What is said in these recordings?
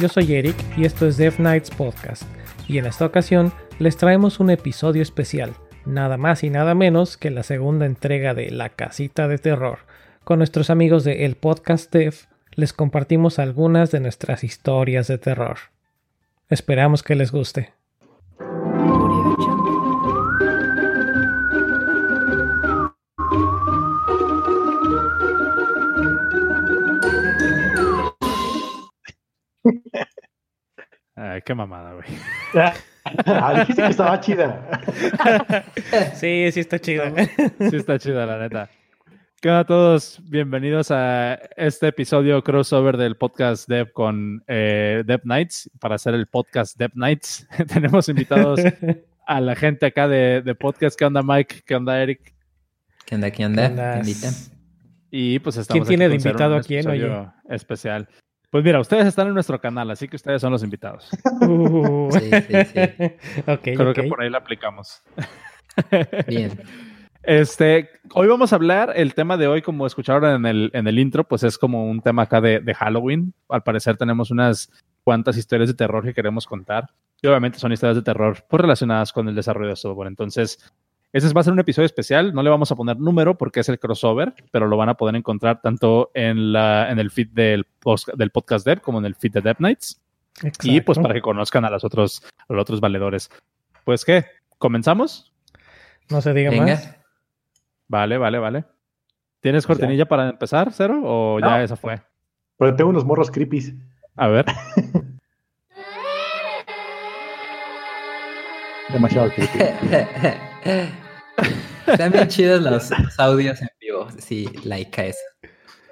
yo soy Eric y esto es Dev Nights Podcast. Y en esta ocasión les traemos un episodio especial, nada más y nada menos que la segunda entrega de La Casita de Terror. Con nuestros amigos de El Podcast Dev les compartimos algunas de nuestras historias de terror. Esperamos que les guste. Ay, qué mamada, güey. Ah, dijiste que estaba chida. sí, sí está chida. Sí está chida, la neta. ¿Qué onda a todos? Bienvenidos a este episodio crossover del podcast Dev con eh, Dev Nights. Para hacer el podcast Dev Nights, tenemos invitados a la gente acá de, de, podcast. ¿Qué onda, Mike? ¿Qué onda, Eric? ¿Qué onda? ¿Qué onda? ¿Qué Y pues estamos ¿Quién tiene de invitado a quién? Oye? Especial. Pues mira, ustedes están en nuestro canal, así que ustedes son los invitados. Uh. Sí, sí, sí. okay, Creo okay. que por ahí la aplicamos. Bien. Este, hoy vamos a hablar, el tema de hoy, como escucharon en el, en el intro, pues es como un tema acá de, de Halloween. Al parecer tenemos unas cuantas historias de terror que queremos contar. Y obviamente son historias de terror pues, relacionadas con el desarrollo de software. Entonces, ese va a ser un episodio especial. No le vamos a poner número porque es el crossover, pero lo van a poder encontrar tanto en, la, en el feed del, post, del podcast Dev como en el feed de Dev Nights. Exacto. Y pues para que conozcan a los otros, a los otros valedores. Pues, ¿qué? ¿Comenzamos? No se diga Venga. más. Vale, vale, vale. ¿Tienes cortinilla para empezar, Cero? ¿O No. ya esa fue? Pero tengo unos morros creepies. A ver. Demasiado creepy. Están bien chidos los, los audios en vivo. Sí, like a eso.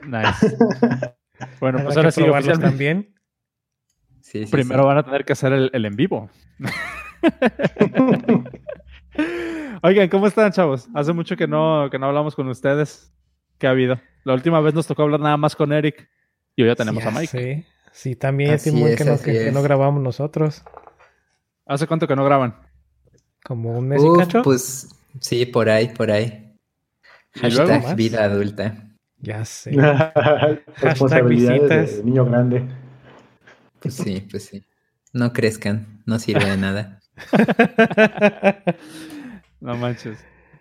Nice. Bueno, pues ahora sí, oficialmente, también. Sí, sí, primero sí. van a tener que hacer el, el en vivo. Oigan, ¿cómo están, chavos? Hace mucho que no, que no hablamos con ustedes. ¿Qué ha habido? La última vez nos tocó hablar nada más con Eric. Y hoy ya tenemos a Mike. Sí, sí, también Así es, que, no, que- no grabamos nosotros. ¿Hace cuánto que no graban? Como un mes y Uf, cacho. pues sí, por ahí, por ahí. ¿Y Hashtag vida adulta. Ya sé. Responsabilidades visitas. de niño grande. Pues sí, pues sí. No crezcan, no sirve de nada. No manches.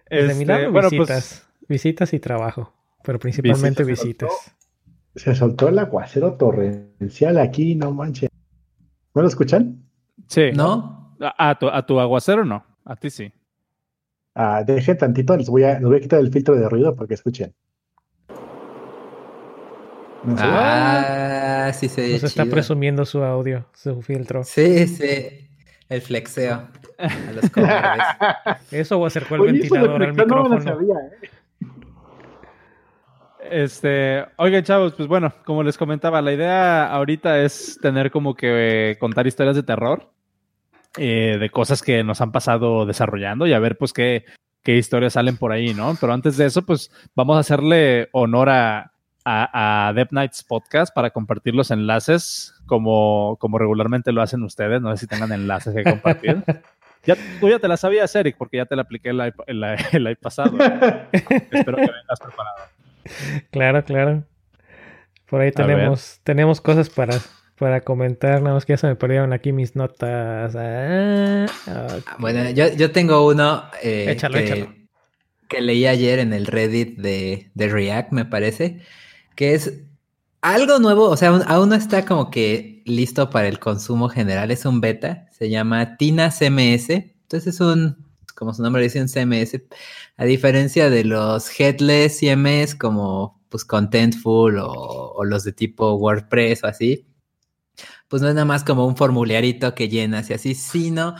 Este, mi lado, bueno, visitas. Visitas y trabajo. Pero principalmente Visitas se visitas. Se soltó el aguacero torrencial aquí, no manches. ¿No lo escuchan? pues, sí. ¿No? A, a tu, a tu aguacero no. A ti sí. Ah, dejen tantito, les voy, a, les voy a quitar el filtro de ruido para que escuchen. No sé. Ah, sí se Nos está chido. presumiendo su audio, su filtro. Sí, sí. El flexeo a los cobardes. Eso o acercó el Oye, ventilador al flexar no lo micrófono. sabía, ¿eh? Este, oigan, chavos, pues bueno, como les comentaba, la idea ahorita es tener como que eh, contar historias de terror, eh, de cosas que nos han pasado desarrollando y a ver, pues, qué, qué historias salen por ahí, ¿no? Pero antes de eso, pues, vamos a hacerle honor a, a, a Dev Nights Podcast para compartir los enlaces como, como regularmente lo hacen ustedes. No sé si tengan enlaces que compartir. Ya, tú ya te la sabías, Eric, porque ya te la apliqué el año el, pasado. Espero que vengas preparado. Claro, claro. Por ahí tenemos, tenemos cosas para, para comentar, nada más que ya se me perdieron aquí mis notas. Ah, ok. Bueno, yo, yo tengo uno eh, Échalo, que, échalo. que leí ayer en el Reddit de, de React, me parece, que es algo nuevo, o sea, aún, aún no está como que listo para el consumo general, es un beta, se llama Tina CMS, entonces es un, como su nombre dice, un CMS, a diferencia de los headless CMS como pues Contentful o, o los de tipo WordPress o así, pues no es nada más como un formulierito que llenas y así, sino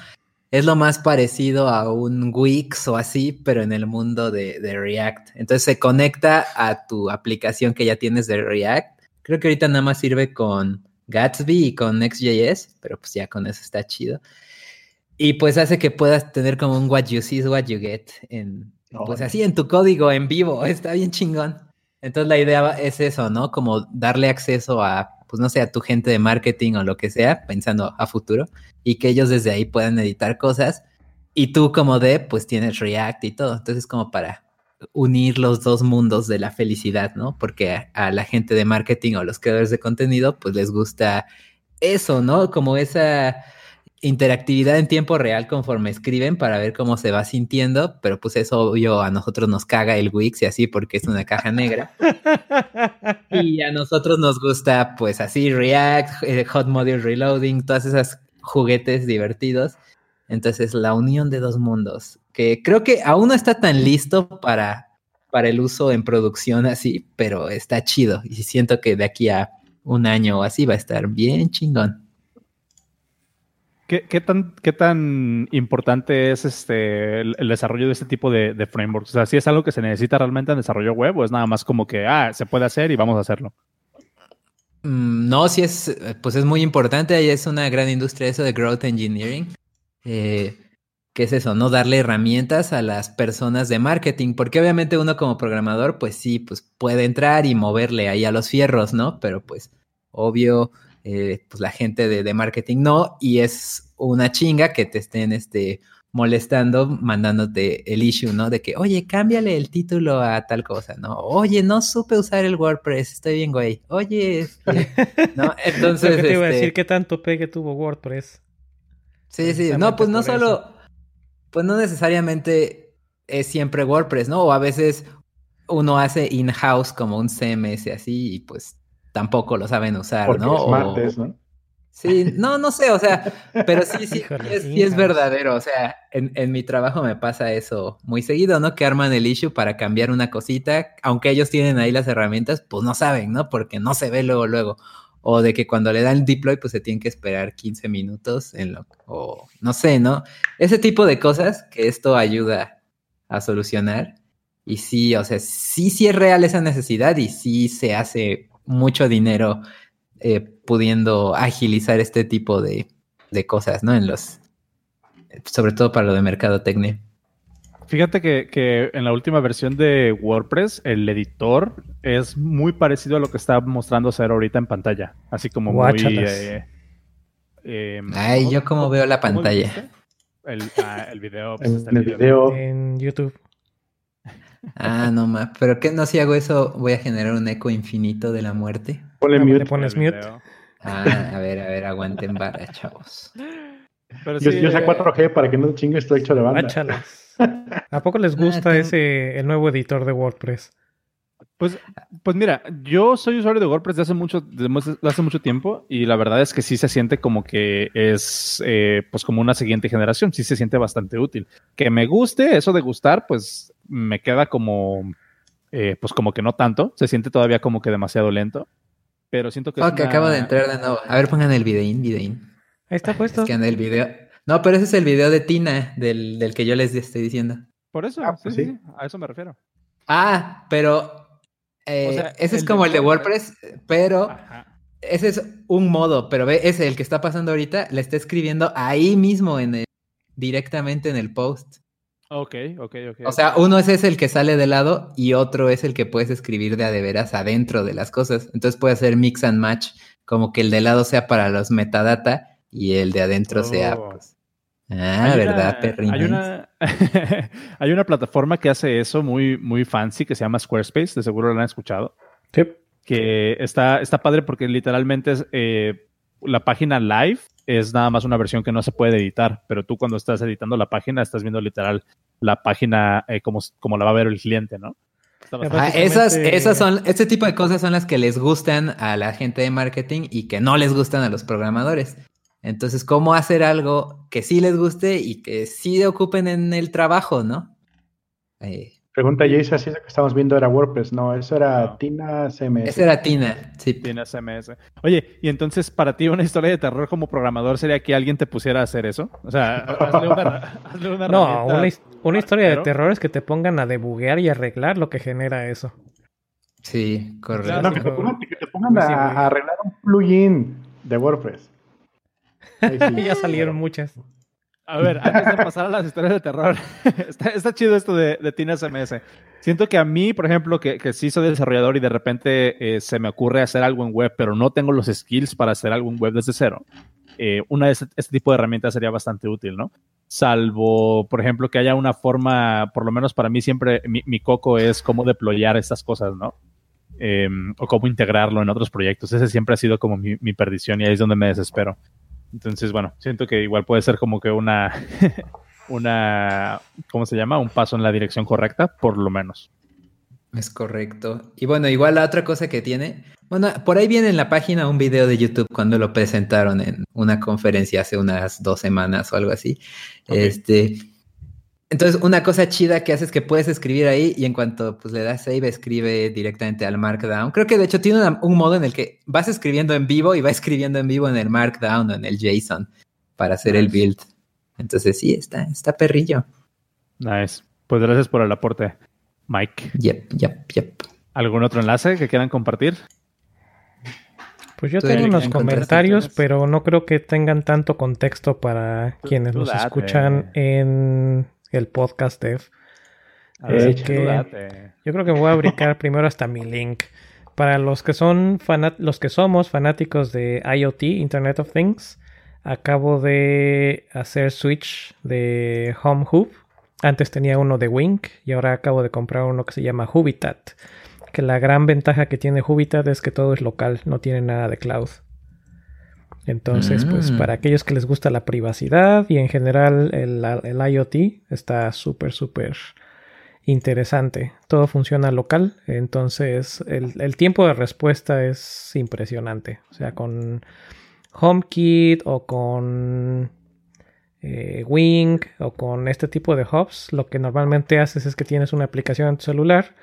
es lo más parecido a un Wix o así, pero en el mundo de, de React. Entonces se conecta a tu aplicación que ya tienes de React. Creo que ahorita nada más sirve con Gatsby y con Next.js, pero pues ya con eso está chido. Y pues hace que puedas tener como un what you see is what you get en, pues así en tu código en vivo. Está bien chingón. Entonces la idea es eso, ¿no? Como darle acceso a, pues no sé, a tu gente de marketing o lo que sea, pensando a futuro, y que ellos desde ahí puedan editar cosas. Y tú como dev, pues tienes React y todo. Entonces como para unir los dos mundos de la felicidad, ¿no? Porque a, a la gente de marketing o los creadores de contenido, pues les gusta eso, ¿no? Como esa interactividad en tiempo real conforme escriben para ver cómo se va sintiendo, pero pues eso obvio a nosotros nos caga el Wix y así porque es una caja negra. y a nosotros nos gusta pues así React, eh, Hot Module Reloading, todas esas juguetes divertidos. Entonces la unión de dos mundos, que creo que aún no está tan listo para, para el uso en producción así, pero está chido y siento que de aquí a un año o así va a estar bien chingón. ¿Qué, tan, ¿Qué tan importante es este el, desarrollo de este tipo de, frameworks? O sea, ¿si es algo que se necesita realmente en desarrollo web o es nada más como que, ah, se puede hacer y vamos a hacerlo? Mm, no, sí es, pues es muy importante. Es una gran industria eso de growth engineering. Eh, ¿Qué es eso? No darle herramientas a las personas de marketing, porque obviamente uno como programador, pues sí, pues puede entrar y moverle ahí a los fierros, ¿no? Pero pues, obvio, eh, pues la gente de, marketing no, y es una chinga que te estén este, molestando, mandándote el issue, ¿no? De que, oye, cámbiale el título a tal cosa, ¿no? Oye, no supe usar el WordPress, estoy bien, güey. Oye, este", ¿no? Entonces. ¿Qué te iba a decir? Este ¿Qué tanto pegue tuvo WordPress? Sí, sí, no, pues no solo. Pues no necesariamente es siempre WordPress, ¿no? O a veces uno hace in-house como un CMS así y pues tampoco lo saben usar, ¿no? Es ¿no? Sí, no, no sé, o sea, pero sí, sí, sí, es, verdadero, o sea, en, en, mi trabajo me pasa eso muy seguido, ¿no? Que arman el issue para cambiar una cosita, aunque ellos tienen ahí las herramientas, pues no saben, ¿no? Porque no se ve luego, luego. O de que cuando le dan deploy, pues se tienen que esperar 15 minutos en lo, o no sé, ¿no? Ese tipo de cosas que esto ayuda a solucionar. Y sí, o sea, sí, sí es real esa necesidad y sí se hace mucho dinero eh, pudiendo agilizar este tipo de, cosas, ¿no? En los, sobre todo para lo de mercado técnico. Fíjate que, en la última versión de WordPress, el editor es muy parecido a lo que está mostrando ser ahorita en pantalla. Así como muy. Eh, em, Ay, yo como veo la pantalla. El, ah, el video. Pues, en, el video. En YouTube. Ah, no más. Pero que no si hago eso, voy a generar un eco infinito de la muerte. Ponle ah, mute. pones mute. Ah, a ver, a ver, aguanten vara, chavos. yo, yo sé 4G eh, para que no chingue esto hecho de banda. ¿A poco les gusta ah, ese el nuevo editor de WordPress? Pues, pues mira, yo soy usuario de WordPress desde hace mucho, hace mucho tiempo y la verdad es que sí se siente como que es eh, pues como una siguiente generación, sí se siente bastante útil. Que me guste, eso de gustar, pues me queda como, eh, pues como que no tanto, se siente todavía como que demasiado lento, pero siento que... Ok, acabo de entrar de nuevo. A ver, pongan el videín, videín. Ahí está puesto. Es que el video. No, pero ese es el video de Tina, del, del que yo les estoy diciendo. Por eso, ah, pues sí, a eso me refiero. Ah, pero eh, ese es como el de WordPress, pero ese es un modo, pero ve, ese, el que está pasando ahorita, le está escribiendo ahí mismo, en el, directamente en el post. Ok, ok, ok. O sea, uno es ese el que sale de lado y otro es el que puedes escribir de a de veras adentro de las cosas. Entonces puede hacer mix and match, como que el de lado sea para los metadata y el de adentro sea oh. pues, Ah, ¿verdad, Hay una, hay una plataforma que hace eso muy, muy fancy que se llama Squarespace, de seguro lo han escuchado. Sí. Que está, está padre porque literalmente es, eh, la página live es nada más una versión que no se puede editar, pero tú cuando estás editando la página estás viendo literal la página eh, como, como la va a ver el cliente, ¿no? Ah, esas, esas son, este tipo de cosas son las que les gustan a la gente de marketing y que no les gustan a los programadores. Entonces, ¿cómo hacer algo que sí les guste y que sí ocupen en el trabajo, no? Eh, Pregunta Jace, así es que estamos viendo era WordPress, no, eso era Tina CMS. Eso era Tina, sí. Tina CMS. Oye, y entonces para ti una historia de terror como programador sería que alguien te pusiera a hacer eso? O sea, hazle una, No, una, historia de terror es que te pongan a debuguear y arreglar lo que genera eso. Sí, correcto. No, que te pongan, a arreglar un plugin de WordPress. ya salieron muchas. A ver, antes de pasar a las historias de terror, está, chido esto de, de Tina SMS. Siento que a mí, por ejemplo, que, que sí soy desarrollador y de repente eh, se me ocurre hacer algo en web, pero no tengo los skills para hacer algo en web desde cero, eh, una de este, este, tipo de herramientas sería bastante útil, ¿no? Salvo, por ejemplo, que haya una forma, por lo menos para mí siempre, mi, mi coco es cómo deployar estas cosas, ¿no? em, o cómo integrarlo en otros proyectos. Ese siempre ha sido como mi, mi perdición y ahí es donde me desespero. Entonces, bueno, siento que igual puede ser como que una, una, ¿cómo se llama? Un paso en la dirección correcta, por lo menos. Es correcto. Y bueno, igual la otra cosa que tiene, bueno, por ahí viene en la página un video de YouTube cuando lo presentaron en una conferencia hace unas dos semanas o algo así. Este, entonces, una cosa chida que hace es que puedes escribir ahí y en cuanto pues, le das save, escribe directamente al Markdown. Creo que de hecho tiene un modo en el que vas escribiendo en vivo y va escribiendo en vivo en el Markdown o en el JSON para hacer el build. Entonces, sí, está, está perrillo. Nice. Pues gracias por el aporte. Mike. Yep, yep, yep. ¿Algún otro enlace que quieran compartir? Pues yo tengo unos comentarios, pero no creo que tengan tanto contexto para quienes nos escuchan en el podcast Dev. Así que yo creo que voy a brincar primero hasta mi link. Para los que son los que somos fanáticos de IoT, Internet of Things, acabo de hacer switch de Home Hub antes tenía uno de Wink y ahora acabo de comprar uno que se llama Hubitat. Que la gran ventaja que tiene Hubitat es que todo es local, no tiene nada de cloud. Entonces, pues mm. para aquellos que les gusta la privacidad y en general el, IoT está súper, súper interesante. Todo funciona local, entonces el, el, tiempo de respuesta es impresionante. O sea, con HomeKit o con eh, Wing o con este tipo de hubs, lo que normalmente haces es que tienes una aplicación en tu celular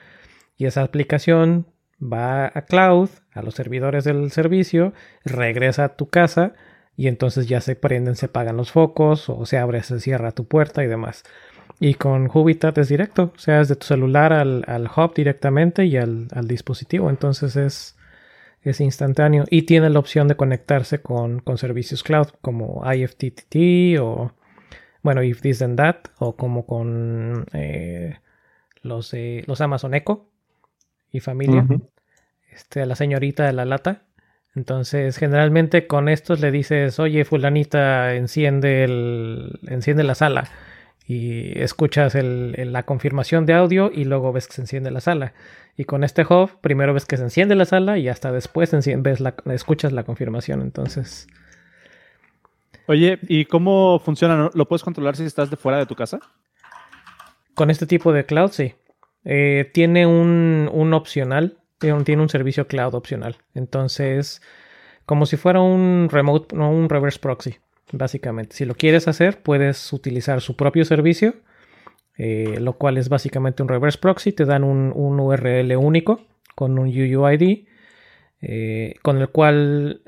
y esa aplicación va a cloud, a los servidores del servicio, regresa a tu casa y entonces ya se prenden, se apagan los focos o se abre, se cierra tu puerta y demás. Y con Hubitat es directo, o sea, es de tu celular al, hub directamente y al, al dispositivo. Entonces es, es instantáneo y tiene la opción de conectarse con, servicios cloud como IFTTT o bueno, If This Then That o como con eh, los, los Amazon Echo y familia, este, la señorita de la lata. Entonces, generalmente con estos le dices, oye, fulanita, enciende, el, enciende la sala y escuchas la confirmación de audio y luego ves que se enciende la sala. Y con este hub, primero ves que se enciende la sala y hasta después ves la, escuchas la confirmación. Entonces. Oye, ¿y cómo funciona? ¿Lo puedes controlar si estás de fuera de tu casa? Con este tipo de cloud, sí. Eh, tiene un, un opcional, tiene un servicio cloud opcional. Entonces, como si fuera un remote, no un reverse proxy básicamente. Si lo quieres hacer, puedes utilizar su propio servicio, eh, lo cual es básicamente un reverse proxy. Te dan un, URL único con un UUID, eh, con el cual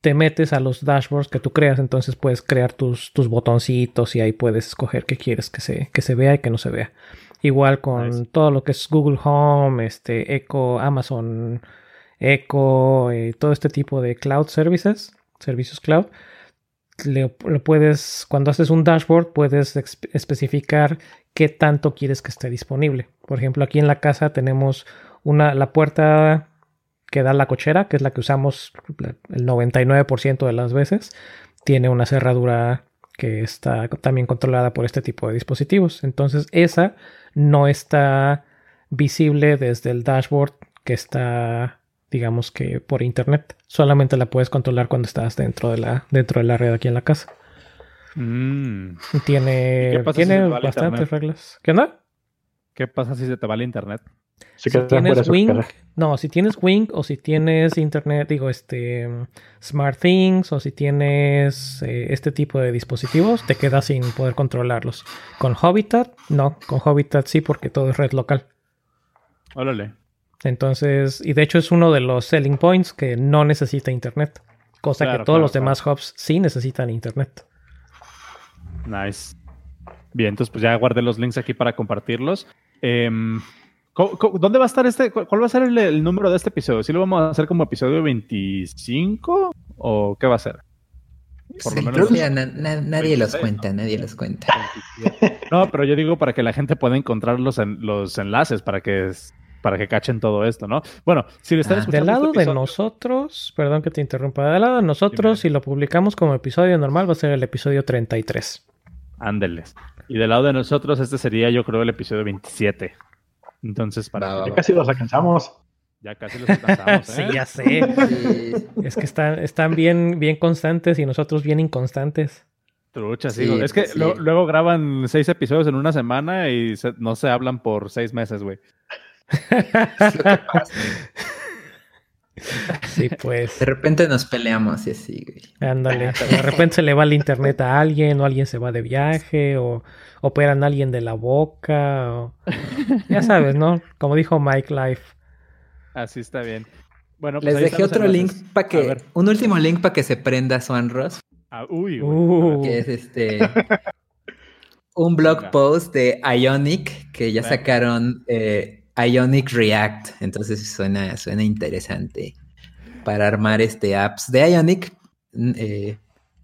te metes a los dashboards que tú creas. Entonces puedes crear tus, tus botoncitos y ahí puedes escoger qué quieres que se, que se vea y que no se vea. Igual con todo lo que es Google Home, este, Echo, Amazon Echo, eh, todo este tipo de cloud services, servicios cloud le, puedes, cuando haces un dashboard, puedes especificar qué tanto quieres que esté disponible. Por ejemplo, aquí en la casa tenemos una, la puerta que da la cochera, que es la que usamos el 99% de las veces, tiene una cerradura que está también controlada por este tipo de dispositivos. Entonces, esa no está visible desde el dashboard que está digamos que por internet. Solamente la puedes controlar cuando estás dentro de la, dentro de la red aquí en la casa. Mm. Tiene, tiene bastantes reglas. ¿Qué onda? ¿Qué pasa si se te va el internet? Si, tienes Wing, no, si tienes Wing o si tienes internet, digo, este Smart Things o si tienes eh, este tipo de dispositivos, te quedas sin poder controlarlos. Con Habitat, no, con Habitat sí, porque todo es red local. Órale. Entonces, y de hecho es uno de los selling points que no necesita internet. Cosa que todos los demás hubs sí necesitan internet. Nice. Bien, entonces pues ya guardé los links aquí para compartirlos. Em, ¿Dónde va a estar este? ¿Cuál va a ser el, número de este episodio? ¿Sí lo vamos a hacer como episodio 25? ¿O qué va a ser? Por lo menos. nadie los cuenta, nadie los cuenta. No, pero yo digo para que la gente pueda encontrar los, los enlaces, para que para que cachen todo esto, ¿no? Bueno, si le están ah, escuchando. Del lado este de nosotros, perdón que te interrumpa, del lado de nosotros, si lo publicamos como episodio normal, va a ser el episodio 33. Ándeles. Y del lado de nosotros, este sería, yo creo, el episodio 27. Entonces, para. casi los alcanzamos. Ya casi los alcanzamos, sí, ¿eh? ya sé. Sí. Es que están, están bien, bien constantes y nosotros bien inconstantes. Trucha, sí. Es que sí. lo- luego graban seis episodios en una semana y se- no se hablan por seis meses, güey. Sí, pues. De repente nos peleamos y así, güey. Ándale. De repente se le va el internet a alguien, o alguien se va de viaje, o operan a alguien de la boca, o... Ya sabes, ¿no? Como dijo Mike Life. Así está bien. Bueno, pues Les dejé otro link para que. Un último link para que se prenda Swan Ross. Ah, uy, güey. Uh, que es este un blog Venga. post de Ionic que ya Venga. sacaron eh, Ionic React. Entonces suena, suena interesante para armar este apps de Ionic eh,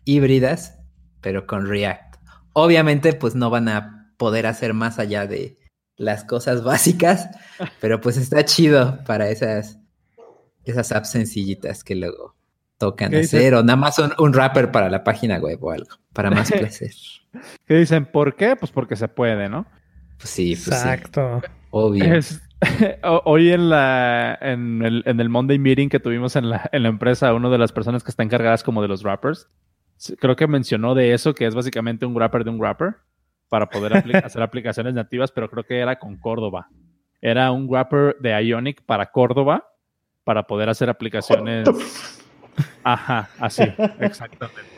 híbridas, pero con React. Obviamente, pues no van a poder hacer más allá de las cosas básicas, pero pues está chido para esas, esas apps sencillitas que luego tocan hacer, o nada más un, un wrapper para la página web o algo, para más placer. ¿Qué dicen? ¿Por qué? Pues porque se puede, ¿no? Pues sí, pues sí, Exacto. obvio. Es- o- hoy en la en el, en el Monday meeting que tuvimos en la, en la empresa, una de las personas que está encargadas como de los rappers, sí, creo que mencionó de eso, que es básicamente un wrapper de un wrapper para poder apli- hacer aplicaciones nativas, pero creo que era con Córdoba. Era un wrapper de Ionic para Córdoba para poder hacer aplicaciones. Ajá, así, exactamente.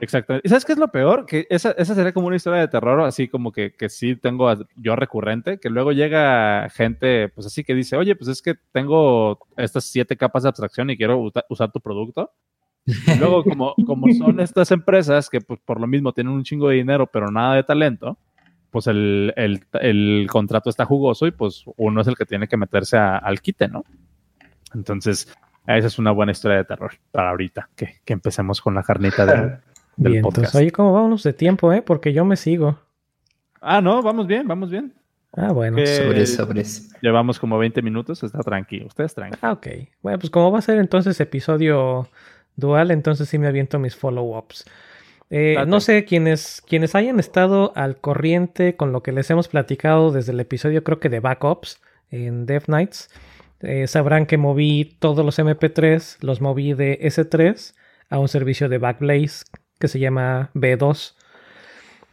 Exactamente. ¿Y sabes qué es lo peor? Que esa, esa sería como una historia de terror, así como que, que sí tengo yo recurrente, que luego llega gente, pues así que dice, oye, pues es que tengo estas siete capas de abstracción y quiero usar tu producto. Y luego, como, como son estas empresas que pues, por lo mismo tienen un chingo de dinero, pero nada de talento, pues el, el- el contrato está jugoso y pues uno es el que tiene que meterse a- al quite, ¿no? Entonces, esa es una buena historia de terror para ahorita, que, que empecemos con la carnita del, del Bien, podcast. entonces, oye, ¿cómo vamos de tiempo, eh? Porque yo me sigo. Ah, no, vamos bien, vamos bien. Ah, bueno. ¿Qué? Sobres, sobres. Llevamos como 20 minutos, está tranquilo, ustedes tranquilos. Ah, ok. Bueno, pues como va a ser entonces episodio dual, entonces sí me aviento mis follow-ups. Eh, no sé, quienes, quienes hayan estado al corriente con lo que les hemos platicado desde el episodio, creo que de backups en Dev Nights, eh, sabrán que moví todos los MP3, los moví de S3 a un servicio de Backblaze que se llama B2.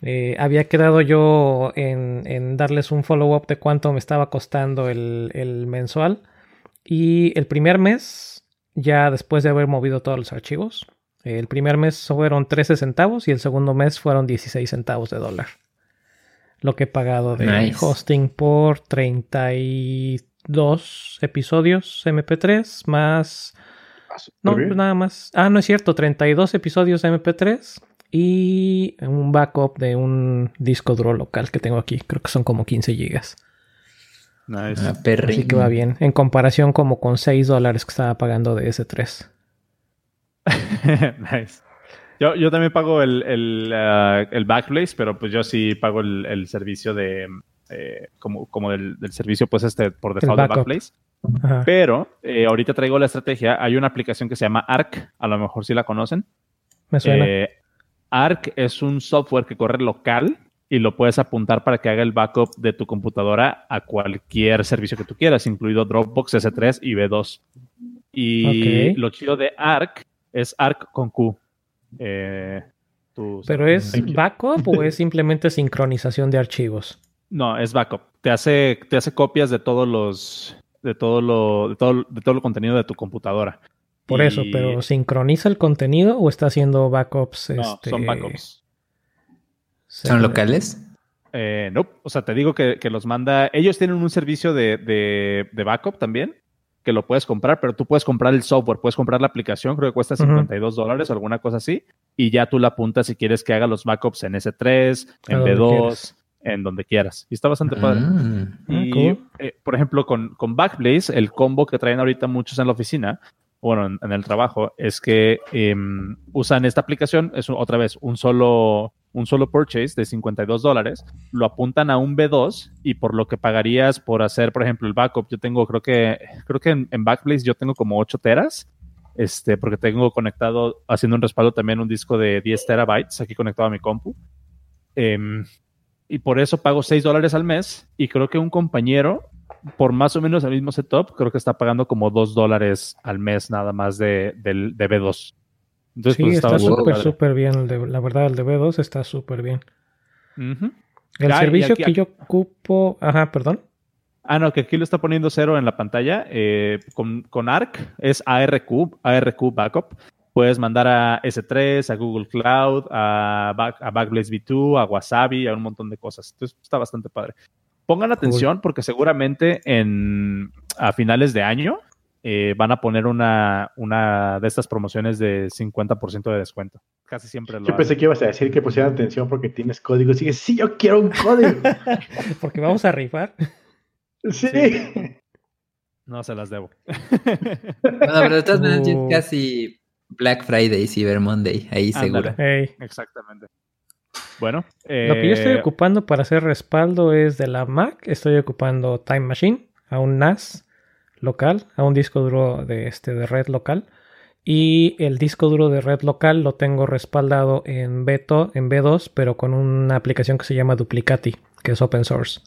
Eh, había quedado yo en, en darles un follow-up de cuánto me estaba costando el, el mensual. Y el primer mes, ya después de haber movido todos los archivos, el primer mes fueron 13 centavos y el segundo mes fueron 16 centavos de dólar. Lo que he pagado de Nice. hosting por 32 episodios MP3 más... No, bien. pues nada más. Ah, no es cierto, 32 episodios MP3 y un backup de un disco duro local que tengo aquí. Creo que son como 15 gigas. Nice. Ah, perrín. Así que va bien. En comparación como con 6 dólares que estaba pagando de S3. nice. Yo, yo también pago el, el, ah, el Backblaze, pero pues yo sí pago el, el servicio de, eh, como, como del, del servicio, pues este, por default de. Backblaze. Ajá. Pero eh, ahorita traigo la estrategia. Hay una aplicación que se llama Arc, a lo mejor sí la conocen. Me suena. Eh, Arc es un software que corre local y lo puedes apuntar para que haga el backup de tu computadora a cualquier servicio que tú quieras, incluido Dropbox, S3 y B2. Y lo chido de Arc es Arc con Q. Eh, ¿Pero es backup o es simplemente sincronización de archivos? No, es backup. Te hace, te hace copias de todos los de todo lo de todo, de todo el contenido de tu computadora. Por eso, pero ¿sincroniza el contenido o está haciendo backups? no, este, son backups. ¿Son locales? Eh, no, o sea, te digo que, que los manda. Ellos tienen un servicio de, de, de backup también, que lo puedes comprar, pero tú puedes comprar el software, puedes comprar la aplicación, creo que cuesta Ujú. 52 dólares o alguna cosa así, y ya tú la apuntas si quieres que haga los backups en S3, en A donde B2, quieras. en donde quieras. Y está bastante padre. Mm. Ah, Y, cool. eh, por ejemplo, con, con Backblaze, el combo que traen ahorita muchos en la oficina, bueno, en, en el trabajo, es que em, usan esta aplicación, es otra vez un solo, un solo purchase de 52 dólares, lo apuntan a un B2 y por lo que pagarías por hacer, por ejemplo, el backup, yo tengo, creo que, creo que en, Backblaze yo tengo como 8 teras, este, porque tengo conectado, haciendo un respaldo también un disco de 10 terabytes aquí conectado a mi compu. Em, y por eso pago 6 dólares al mes y creo que un compañero por más o menos el mismo setup, creo que está pagando como 2 dólares al mes nada más de, del de B2. Entonces, sí, pues, está súper, súper bien. El de, la verdad, el de B2 está súper bien. El servicio que yo ocupo. Ajá, perdón. Ah, no, que aquí lo está poniendo cero en la pantalla. Eh, con, con, ARC es ARQ, ARQ Backup. Puedes mandar a S3, a Google Cloud, a, a Backblaze V2, a Wasabi, a un montón de cosas. Entonces está bastante padre. Pongan atención porque seguramente en, a finales de año eh, van a poner una, una de estas promociones de 50% de descuento. Casi siempre lo Yo pensé que ibas a decir que pusieran atención porque tienes código. Y sí, yo quiero un código. porque vamos a rifar. Sí. No se las debo. bueno, pero de todas maneras uh. casi Black Friday, Cyber Monday, ahí seguro. Exactamente. Bueno. Lo que yo estoy eh, ocupando para hacer respaldo es de la Mac. Estoy ocupando Time Machine a un NAS local, a un disco duro de, este, de red local. Y el disco duro de red local lo tengo respaldado en, Beto, en B2, pero con una aplicación que se llama Duplicati, que es open source.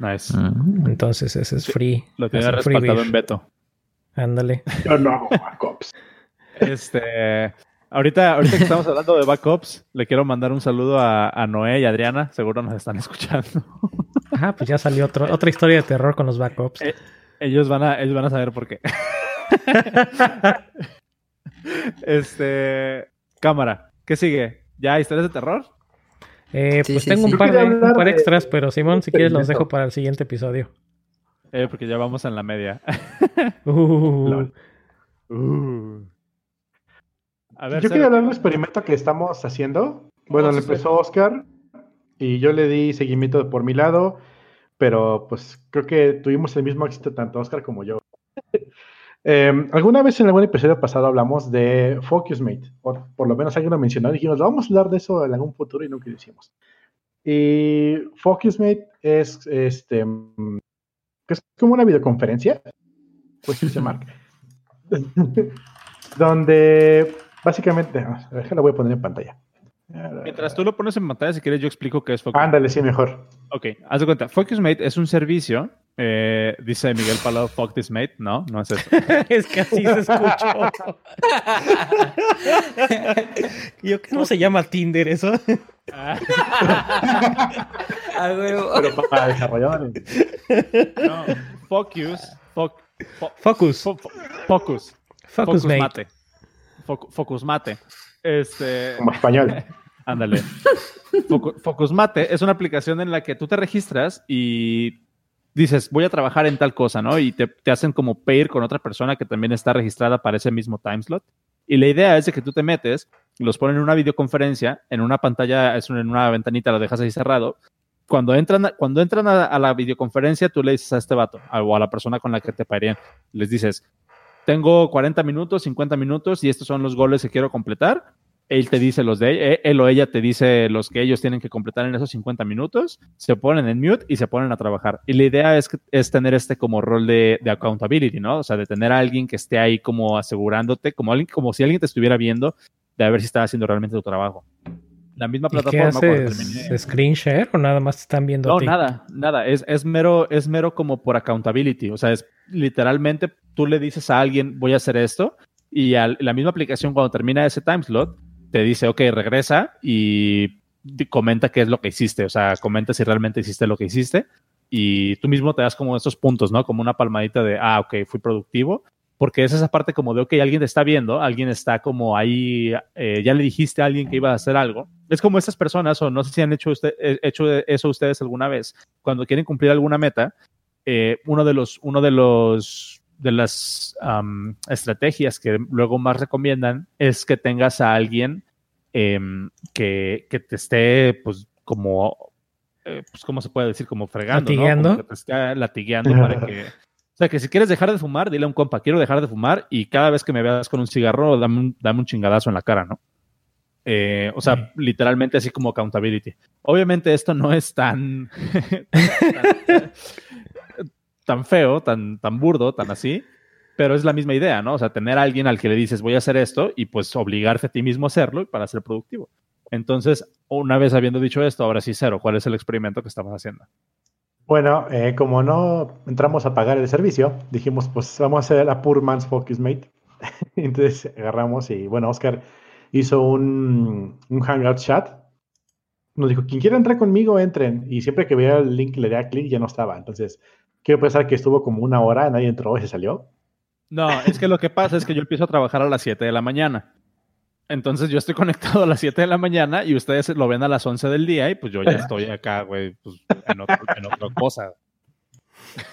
Nice. Mm. Entonces ese es free. Lo tiene respaldado en Beto. Ándale. Yo no backups. Este, ahorita, ahorita que estamos hablando de backups, le quiero mandar un saludo a, Noé y Adriana. Seguro nos están escuchando. Ajá, pues ya salió otra historia de terror con los backups. Eh, ellos van a, ellos van a saber por qué. este, cámara, ¿qué sigue? ¿Ya historias de terror? Eh, pues tengo un par, de, un par extras, pero Simón, si quieres los dejo para el siguiente episodio. Eh, porque ya vamos en la media. uh. Uh. A ver, yo quería hablar de un experimento que estamos haciendo. Bueno, le empezó Oscar y yo le di seguimiento por mi lado pero pues creo que tuvimos el mismo éxito tanto Oscar como yo. Em, alguna vez en algún episodio pasado hablamos de FocusMate, o por lo menos alguien lo mencionó dijimos, vamos a hablar de eso en algún futuro y nunca lo hicimos. Y FocusMate es, este, es como una videoconferencia, pues se marca, donde básicamente, ah, la voy a poner en pantalla. Mientras tú lo pones en pantalla, si quieres, yo explico qué es FocusMate. Ándale, sí, mejor. Ok, haz de cuenta. FocusMate es un servicio. Eh, dice Miguel Palau, fuck this mate. No, no es eso. es que así se escuchó. Yo que no se llama Tinder eso. ah, Pero para desarrolladores. No, focus. focus. focus. Focus mate. Focus mate. Este. Como español. Ándale. Focusmate es una aplicación en la que tú te registras y dices, voy a trabajar en tal cosa, ¿no? Y te, hacen como pedir con otra persona que también está registrada para ese mismo timeslot. Y la idea es de que tú te metes, los ponen en una videoconferencia, en una pantalla, es en una ventanita, lo dejas ahí cerrado. Cuando entran, cuando entran a, la videoconferencia, tú le dices a este vato o a la persona con la que te pairían, les dices, tengo 40 minutos, 50 minutos y estos son los goles que quiero completar él te dice los de él o ella te dice los que ellos tienen que completar en esos 50 minutos, se ponen en mute y se ponen a trabajar. Y la idea es, es tener este como rol de, accountability, ¿no? O sea, de tener a alguien que esté ahí como asegurándote, como, alguien, como si alguien te estuviera viendo, de ver si estás haciendo realmente tu trabajo. La misma plataforma. ¿Qué haces? ¿Screen share o nada más te están viendo? No, nada, nada. Es, es, mero, es mero como por accountability. O sea, es literalmente tú le dices a alguien, voy a hacer esto, y la misma aplicación cuando termina ese time slot, te dice, ok, regresa y comenta qué es lo que hiciste, o sea, comenta si realmente hiciste lo que hiciste y tú mismo te das como esos puntos, ¿no? Como una palmadita de, ah, ok, fui productivo, porque es esa parte como de, ok, alguien te está viendo, alguien está como ahí, eh, ya le dijiste a alguien que iba a hacer algo. Es como esas personas, o no sé si han hecho, usted, eh, hecho eso ustedes alguna vez, cuando quieren cumplir alguna meta, eh, uno de los, uno de los de las estrategias que luego más recomiendan es que tengas a alguien em, que, te esté, pues, como, eh, pues, ¿cómo se puede decir? Como fregando, ¿Latigueando? que te esté latigueando para que... O sea, que si quieres dejar de fumar, dile a un compa, quiero dejar de fumar y cada vez que me veas con un cigarro, dame un, dame un chingadazo en la cara, ¿no? Eh, o sea, literalmente así como accountability. Obviamente esto no es tan, tan feo, tan, tan burdo, tan así, pero es la misma idea, ¿no? O sea, tener a alguien al que le dices voy a hacer esto y pues obligarte a ti mismo a hacerlo para ser productivo. Entonces, una vez habiendo dicho esto, ahora sí, cero, ¿cuál es el experimento que estamos haciendo? Bueno, eh, como no entramos a pagar el servicio, dijimos, pues vamos a hacer la Poor Man's Focus Mate. Entonces agarramos y, bueno, Oscar hizo un, un Hangout chat. Nos dijo, quien quiera entrar conmigo, entren. Y siempre que veía el link le daba clic, ya no estaba. Entonces, quiero pensar que estuvo como una hora, nadie entró y se salió. No, es que lo que pasa es que yo empiezo a trabajar a las 7 de la mañana. Entonces yo estoy conectado a las 7 de la mañana y ustedes lo ven a las 11 del día y pues yo ya estoy acá, güey, pues, en, otra cosa.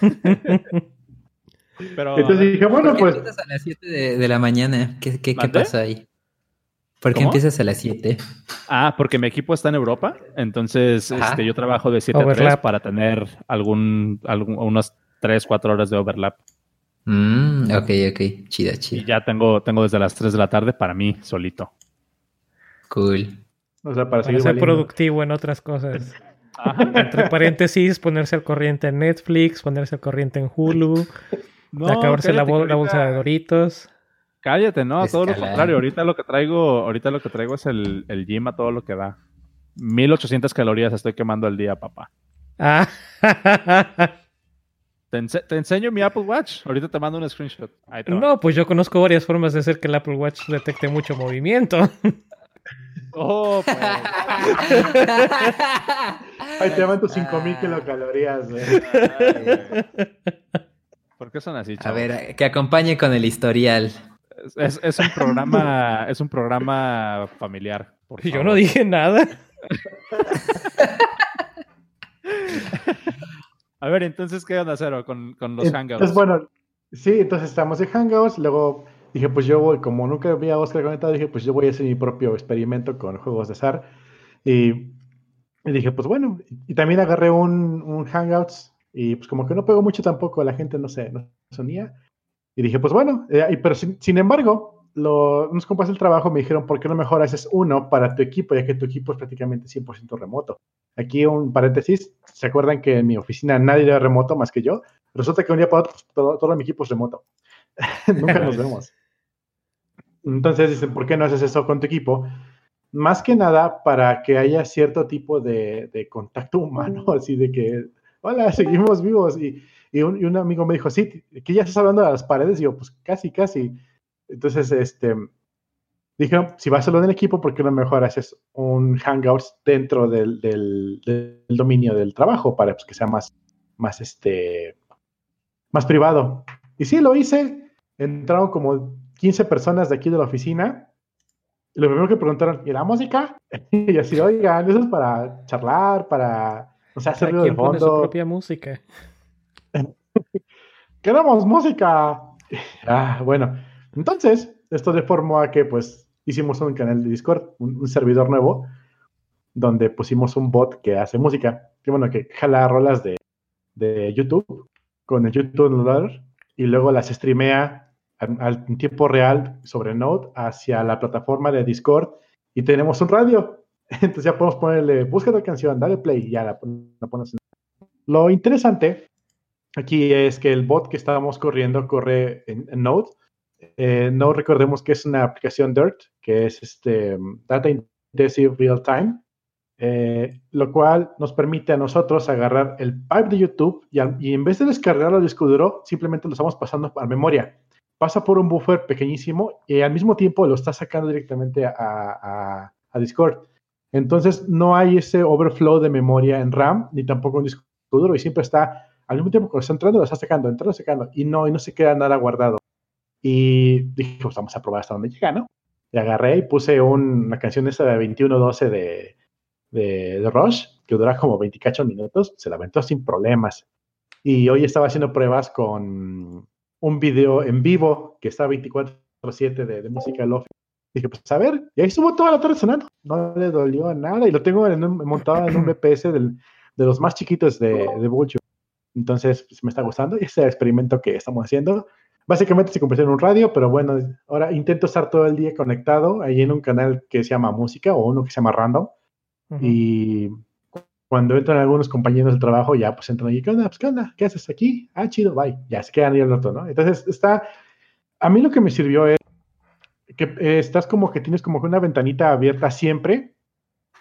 Pero, Entonces dije, bueno, pues... empiezas a las 7 de, la mañana? ¿Qué, qué, qué pasa ahí? ¿Por qué empiezas a las 7? Ah, porque mi equipo está en Europa, entonces este, yo trabajo de 7 a 3 para tener algún, algún, unas 3, 4 horas de overlap. Mm, ok, ok, chida, chida. Y ya tengo, tengo desde las 3 de la tarde para mí solito. Cool. O sea, para, ser productivo en otras cosas. Entre paréntesis, ponerse al corriente en Netflix, ponerse al corriente en Hulu, acabarse la, bolsa de Doritos. Cállate, no, todo lo contrario. Ahorita lo que traigo, ahorita lo que traigo es el, el gym a todo lo que da. 1800 calorías estoy quemando al día, papá. Ah. Te, enseño mi Apple Watch. Ahorita te mando un screenshot. no, pues yo conozco varias formas de hacer que el Apple Watch detecte mucho movimiento. Oh, pues. Ahí te mando 5000 kilocalorías, güey. ¿Por qué son así, chaval? A ver, que acompañe con el historial. Es, un programa, es un programa familiar. Por Yo no dije nada. A ver, entonces, ¿qué onda, Cero, con, con los Hangouts? Entonces, bueno, sí, entonces estamos en Hangouts, luego dije, pues yo voy, como nunca había Oscar conectado, dije, pues yo voy a hacer mi propio experimento con juegos de SAR. Y, dije, pues bueno, y también agarré un, un, Hangouts y pues como que no pegó mucho tampoco, la gente no se, no sonía. Y dije, pues bueno, eh, pero sin, embargo, lo, unos compas del trabajo me dijeron, ¿por qué no mejor haces uno para tu equipo, ya que tu equipo es prácticamente 100% remoto? Aquí un paréntesis, ¿se acuerdan que en mi oficina nadie era remoto más que yo? Resulta que un día para otro todo, todo mi equipo es remoto. Nunca nos vemos. Entonces dicen, ¿por qué no haces eso con tu equipo? Más que nada para que haya cierto tipo de, de contacto humano, así de que, hola, seguimos vivos. Y, y, un, y, un, amigo me dijo, sí, que ya estás hablando de las paredes. Y yo, pues casi, casi. Entonces, este, Dije, si vas a hacerlo en equipo, ¿por qué no mejor haces un Hangouts dentro del, del, dominio del trabajo para pues, que sea más, más, este, más privado? Y sí, lo hice. Entraron como 15 personas de aquí de la oficina. Y lo primero que preguntaron, ¿y la música? y así, oigan, eso es para charlar, para, o sea, hacer ruido de fondo. Pone su propia música. Queremos música. ah, bueno, entonces, esto deformó a que, pues, hicimos un canal de Discord, un, servidor nuevo, donde pusimos un bot que hace música, que bueno, que jala rolas de, de YouTube con el YouTube Loader y luego las streamea al, tiempo real sobre Node hacia la plataforma de Discord y tenemos un radio. Entonces ya podemos ponerle, busca la canción, dale play y ya la, pones. Lo interesante aquí es que el bot que estábamos corriendo corre en Node eh, no recordemos que es una aplicación DIRT, que es este, Data Intensive Real Time, eh, lo cual nos permite a nosotros agarrar el pipe de YouTube y, en vez de descargarlo al disco duro, simplemente lo estamos pasando a memoria. Pasa por un buffer pequeñísimo y al mismo tiempo lo está sacando directamente a, Discord. Entonces no hay ese overflow de memoria en RAM ni tampoco en disco duro y siempre está al mismo tiempo que está entrando, lo está sacando, entrando, sacando y no, y no se queda nada guardado. Y dije, pues vamos a probar hasta dónde llega, ¿no? Y agarré y puse una canción esa de 21-12 de, de, de, Rush, que dura como 28 minutos, se la aventó sin problemas. Y hoy estaba haciendo pruebas con un video en vivo que está 24-7 de, de, música lofi. Dije, pues a ver, y ahí estuvo toda la tarde sonando. No le dolió nada y lo tengo montado en un BPS del, de los más chiquitos de, de Entonces, pues, me está gustando y ese experimento que estamos haciendo Básicamente se convirtió en un radio, pero bueno, ahora intento estar todo el día conectado ahí en un canal que se llama música o uno que se llama random. Y cuando entran algunos compañeros del trabajo, ya pues entran y ¿qué onda? Pues, ¿qué onda? ¿Qué haces aquí? Ah, chido, bye. Ya se quedan ahí al otro, ¿no? Entonces está, a mí lo que me sirvió es que eh, estás como que tienes como que una ventanita abierta siempre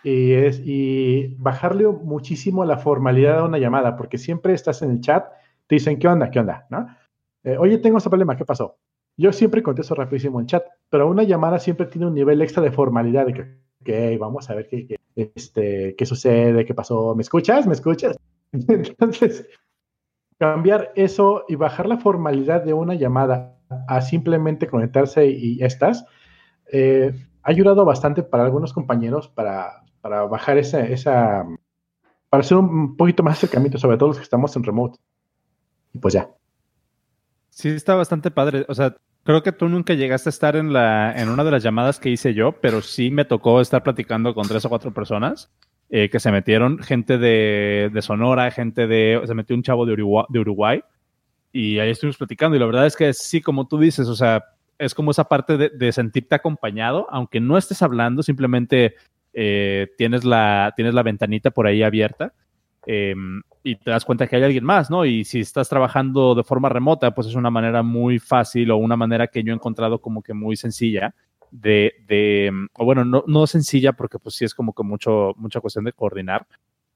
y, es, y bajarle muchísimo la formalidad a una llamada, porque siempre estás en el chat, te dicen, ¿qué onda? ¿Qué onda? ¿No? Eh, Oye, tengo este problema, ¿qué pasó? Yo siempre contesto rapidísimo en chat, pero una llamada siempre tiene un nivel extra de formalidad de que, vamos a ver qué, este, qué sucede, qué pasó, ¿me escuchas? ¿Me escuchas? Entonces, cambiar eso y bajar la formalidad de una llamada a simplemente conectarse y, estás, eh, ha ayudado bastante para algunos compañeros para, para bajar esa, esa, para hacer un poquito más acercamiento, sobre todo los que estamos en remote. Y pues ya. Sí, está bastante padre. O sea, creo que tú nunca llegaste a estar en, la, en una de las llamadas que hice yo, pero sí me tocó estar platicando con tres o cuatro personas eh, que se metieron, gente de, de, Sonora, gente de... Se metió un chavo de Uruguay, de Uruguay y ahí estuvimos platicando. Y la verdad es que sí, como tú dices, o sea, es como esa parte de, de sentirte acompañado, aunque no estés hablando, simplemente eh, tienes, la, tienes la ventanita por ahí abierta. Eh, y te das cuenta que hay alguien más, ¿no? Y si estás trabajando de forma remota, pues es una manera muy fácil o una manera que yo he encontrado como que muy sencilla de, o bueno, no, no sencilla porque pues sí es como que mucho, mucha cuestión de coordinar,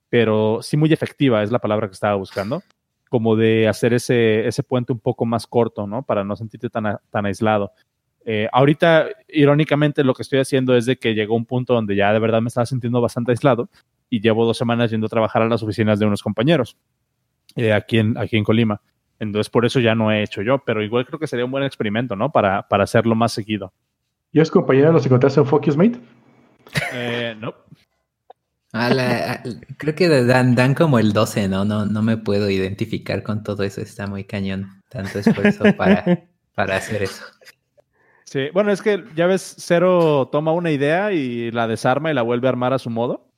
pero sí muy efectiva es la palabra que estaba buscando, como de hacer ese, ese puente un poco más corto, ¿no? Para no sentirte tan, tan aislado. Eh, ahorita, irónicamente, lo que estoy haciendo es de que llegó un punto donde ya de verdad me estaba sintiendo bastante aislado y llevo dos semanas yendo a trabajar a las oficinas de unos compañeros eh, aquí, en, aquí en Colima. Entonces, por eso ya no he hecho yo, pero igual creo que sería un buen experimento, ¿no? Para, para hacerlo más seguido. ¿Y es compañero los encontraste en FocusMate? Eh, no. creo que dan, dan como el 12, ¿no? ¿no? No me puedo identificar con todo eso, está muy cañón. Tanto esfuerzo para, para hacer eso. Sí, bueno, es que ya ves, Cero toma una idea y la desarma y la vuelve a armar a su modo.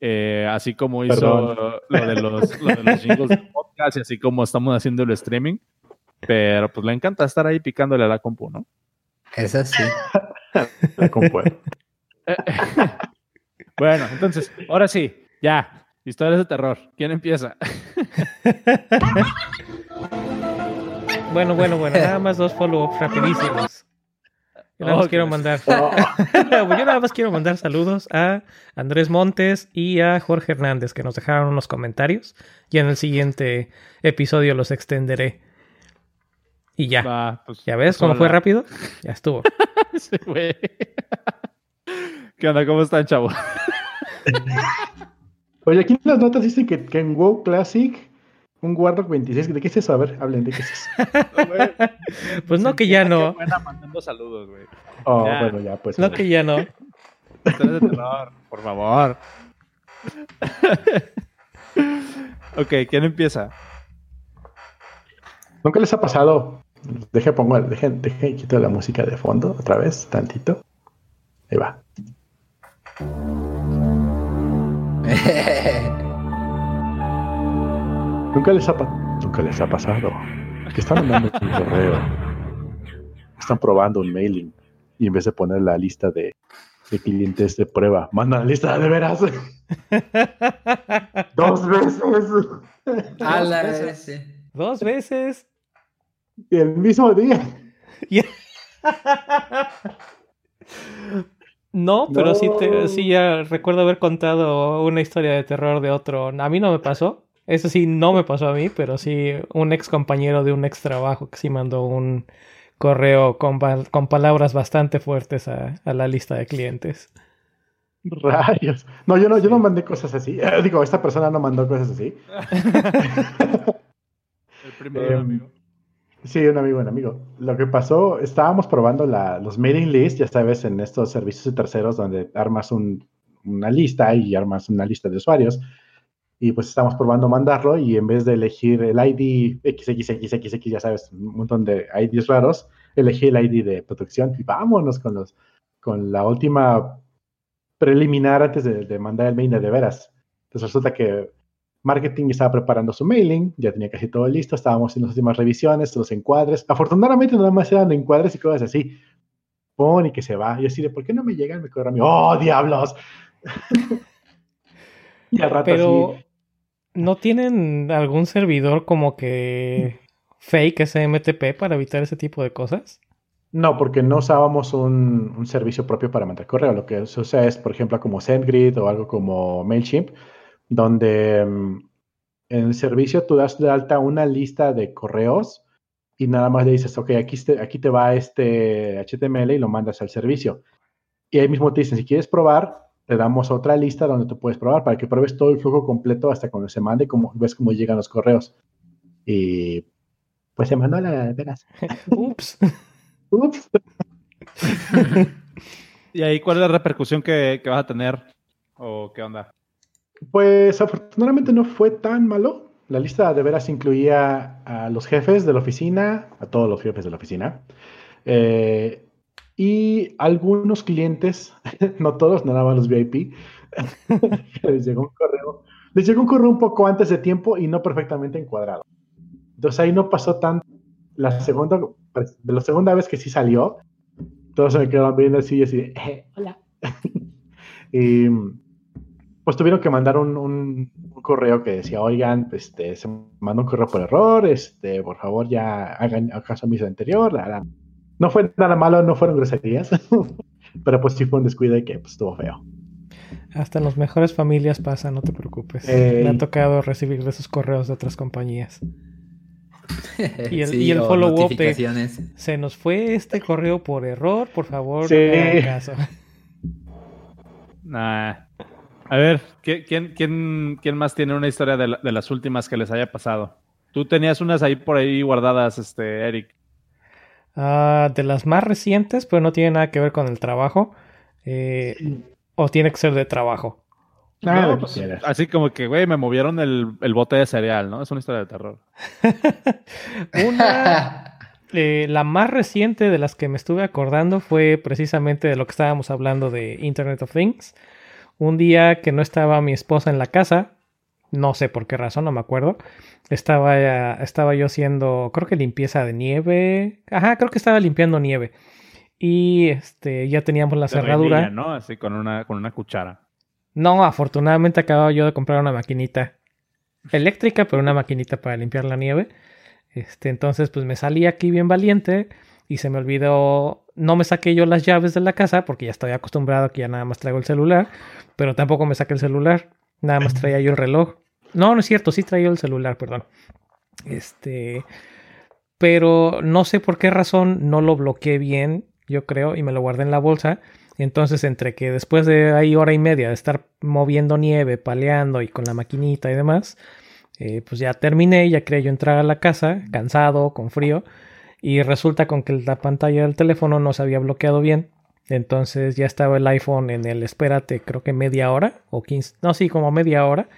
Eh, así como hizo lo de, los, lo de los jingles de podcast y así como estamos haciendo el streaming. Pero pues le encanta estar ahí picándole a la compu, ¿no? Es así. la compu. bueno, entonces, ahora sí, ya. Historias de terror. ¿Quién empieza? bueno, bueno, bueno. Nada más dos follow-ups rapidísimos. Yo nada, más quiero mandar... yo nada más quiero mandar saludos a Andrés Montes y a Jorge Hernández que nos dejaron unos comentarios y en el siguiente episodio los extenderé. Y ya. pues, ¿Ya ves pues cómo fue rápido? Ya estuvo. sí. ¿Qué onda? ¿Cómo están, chavo? Oye, aquí en las notas dice que, que en WoW Classic un Warlock 26, ¿de qué es eso? A ver, hablen de qué es eso. pues no que ya no. Buena mandando saludos, güey. Oh, bueno, ya, pues. No que ya no. Historias de terror, por favor. ok, ¿quién empieza? ¿Nunca les ha pasado? Deje, pongo, deje, deje, quito la música de fondo otra vez, tantito. Ahí va. ¿Nunca les ha, nunca les ha pasado que están mandando un correo, están probando un mailing y en vez de poner la lista de, de clientes de prueba, mandan la lista de veras. Dos veces. A la vez. Dos veces. Y el mismo día. No, pero Sí, te, sí ya recuerdo haber contado una historia de terror de otro. A mí no me pasó, eso sí, no me pasó a mí, pero sí un ex compañero de un ex trabajo que sí mandó un correo con, con palabras bastante fuertes a, a, la lista de clientes. Rayos. No, yo no, yo no mandé cosas así. Eh, digo, esta persona no mandó cosas así. El primer eh, amigo. Sí, un amigo, un amigo. Lo que pasó, estábamos probando la, los mailing lists, ya sabes, en estos servicios de terceros donde armas un, una lista y armas una lista de usuarios y pues estamos probando mandarlo y en vez de elegir el ID XXXX, ya sabes, un montón de IDs raros, elegí el ID de protección y vámonos con los con la última preliminar antes de, mandar el mail de, veras. Entonces resulta que marketing estaba preparando su mailing, ya tenía casi todo listo, estábamos en las últimas revisiones, los encuadres. Afortunadamente nada más eran encuadres y cosas así. Pon y que se va. Y así de, ¿por qué no me llegan? Me corre a mí. ¡Oh, diablos! y al rato Pero... ¿No tienen algún servidor como que fake SMTP para evitar ese tipo de cosas? No, porque no usábamos un, servicio propio para mandar correo. Lo que se usa es, por ejemplo, como SendGrid o algo como MailChimp, donde mm, en el servicio tú das de alta una lista de correos y nada más le dices, ok, aquí te, aquí te va este HTML y lo mandas al servicio. Y ahí mismo te dicen, si quieres probar, te damos otra lista donde tú puedes probar para que pruebes todo el flujo completo hasta cuando se mande y como, ves cómo llegan los correos. Y pues se mandó la veras. Ups. Ups. ¿Y ahí cuál es la repercusión que, que vas a tener? ¿O qué onda? Pues afortunadamente no fue tan malo. La lista de veras incluía a los jefes de la oficina, a todos los jefes de la oficina, eh, y algunos clientes, no todos, nada más los VIP, les llegó un correo. Les llegó un correo un poco antes de tiempo y no perfectamente encuadrado. Entonces ahí no pasó tanto. La segunda, de la segunda vez que sí salió, todos se me quedaron viendo así y así, eh, hola. y pues tuvieron que mandar un, correo que decía, oigan, este, se mandó un correo por error, este, por favor ya hagan caso mi anterior. No fue nada malo, no fueron groserías, pero pues sí fue un descuido y que pues, estuvo feo. Hasta en las mejores familias pasa, no te preocupes. Me ha tocado recibir esos correos de otras compañías. y el, follow-up se nos fue este correo por error, por favor, no hagan caso. Nah. A ver, ¿quién, quién, quién más tiene una historia de, las últimas que les haya pasado? Tú tenías unas ahí por ahí guardadas, este, Eric. Ah, de las más recientes, pero no tiene nada que ver con el trabajo. Eh, o tiene que ser de trabajo. Ah, pues, así como que, güey, me movieron el, bote de cereal, ¿no? Es una historia de terror. una, eh, la más reciente de las que me estuve acordando fue precisamente de lo que estábamos hablando de Internet of Things. Un día que no estaba mi esposa en la casa, no sé por qué razón, no me acuerdo. Estaba, estaba yo haciendo, creo que limpieza de nieve. Ajá, creo que estaba limpiando nieve. Y este, ya teníamos la cerradura. ¿no? Así con una, con una cuchara. No, afortunadamente acababa yo de comprar una maquinita eléctrica, pero una maquinita para limpiar la nieve. Este, entonces, pues me salí aquí bien valiente y se me olvidó, no me saqué yo las llaves de la casa porque ya estoy acostumbrado que ya nada más traigo el celular, pero tampoco me saqué el celular, nada más traía yo el reloj. No, no es cierto, sí traía el celular, perdón. Este, pero no sé por qué razón no lo bloqueé bien, yo creo, y me lo guardé en la bolsa. Entonces, entre que después de ahí hora y media de estar moviendo nieve, paleando y con la maquinita y demás, eh, pues ya terminé, ya quería yo entrar a la casa, cansado, con frío. Y resulta con que la pantalla del teléfono no se había bloqueado bien. Entonces ya estaba el iPhone en el espérate, creo que media hora o 15, no, sí, como media hora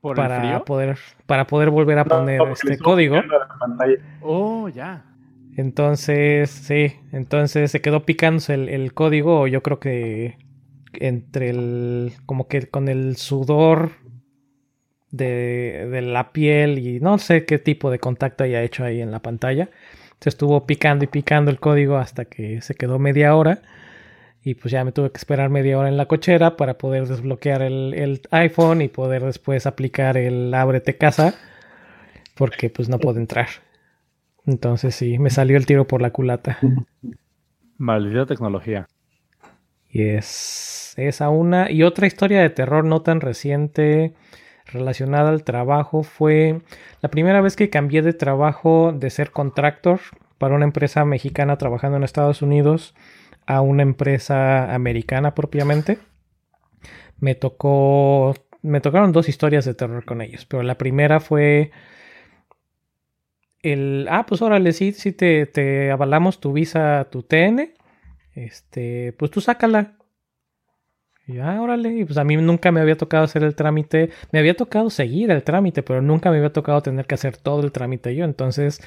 para poder para poder volver a poner este código. Oh, ya. Entonces, sí, entonces se quedó picándose el, el, código, yo creo que entre el, como que con el sudor de, de la piel y no sé qué tipo de contacto haya hecho ahí en la pantalla, se estuvo picando y picando el código hasta que se quedó media hora. Y pues ya me tuve que esperar media hora en la cochera para poder desbloquear el, iPhone y poder después aplicar el ábrete casa. Porque pues no puedo entrar. Entonces sí, me salió el tiro por la culata. Maldita tecnología. Y es esa una. Y otra historia de terror no tan reciente relacionada al trabajo fue la primera vez que cambié de trabajo de ser contractor para una empresa mexicana trabajando en Estados Unidos a una empresa americana propiamente. Me tocó me tocaron dos historias de terror con ellos, pero la primera fue el ah, pues órale, sí, sí te, te avalamos tu visa, tu TN. Este, pues tú sácala. Y ya, órale, y pues a mí nunca me había tocado hacer el trámite, me había tocado seguir el trámite, pero nunca me había tocado tener que hacer todo el trámite yo. Entonces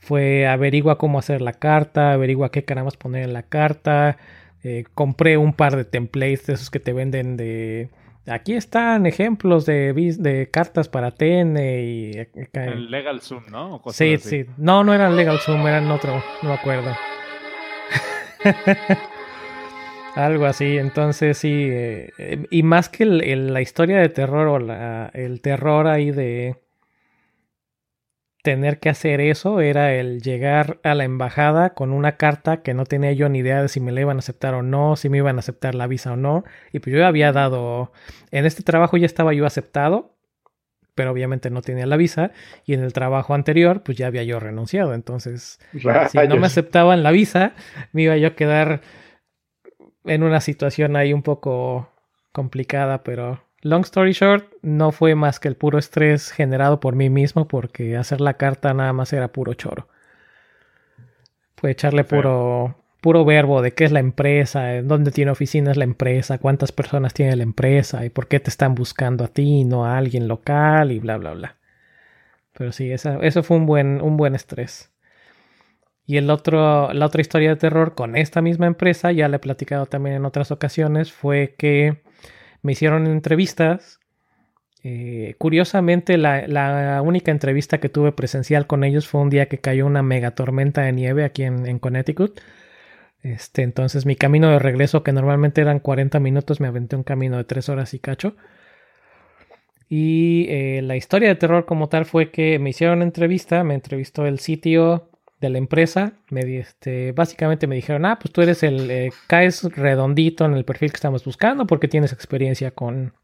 fue averigua cómo hacer la carta, averigua qué queramos poner en la carta. Eh, compré un par de templates de esos que te venden de... Aquí están ejemplos de, de cartas para TN y... Eh, el Legal Zoom, ¿no? sí, sí. No, no eran Legal Zoom, eran otro, no me acuerdo. Algo así, entonces sí, eh, y más que la historia de terror o el terror ahí de, tener que hacer eso era el llegar a la embajada con una carta que no tenía yo ni idea de si me la iban a aceptar o no, si me iban a aceptar la visa o no. Y pues yo había dado, en este trabajo ya estaba yo aceptado, pero obviamente no tenía la visa. Y en el trabajo anterior pues ya había yo renunciado. Entonces, si no me aceptaban la visa, me iba yo a quedar en una situación ahí un poco complicada, pero Long story short, no fue más que el puro estrés generado por mí mismo porque hacer la carta nada más era puro choro. Fue echarle puro, puro verbo de qué es la empresa, en dónde tiene oficinas la empresa, cuántas personas tiene la empresa y por qué te están buscando a ti, no a alguien local y bla, bla, bla. Pero sí, eso fue un buen, un buen estrés. Y el otro, la otra historia de terror con esta misma empresa, ya le he platicado también en otras ocasiones, fue que me hicieron entrevistas. Eh, curiosamente, la, única entrevista que tuve presencial con ellos fue un día que cayó una mega tormenta de nieve aquí en, Connecticut. Este, entonces mi camino de regreso, que normalmente eran 40 minutos, me aventé un camino de 3 horas y cacho. Y eh, la historia de terror como tal fue que me hicieron entrevista, me entrevistó el sitio de la empresa, me, este, básicamente me dijeron, ah, pues tú eres el, eh, caes redondito en el perfil que estamos buscando porque tienes experiencia con,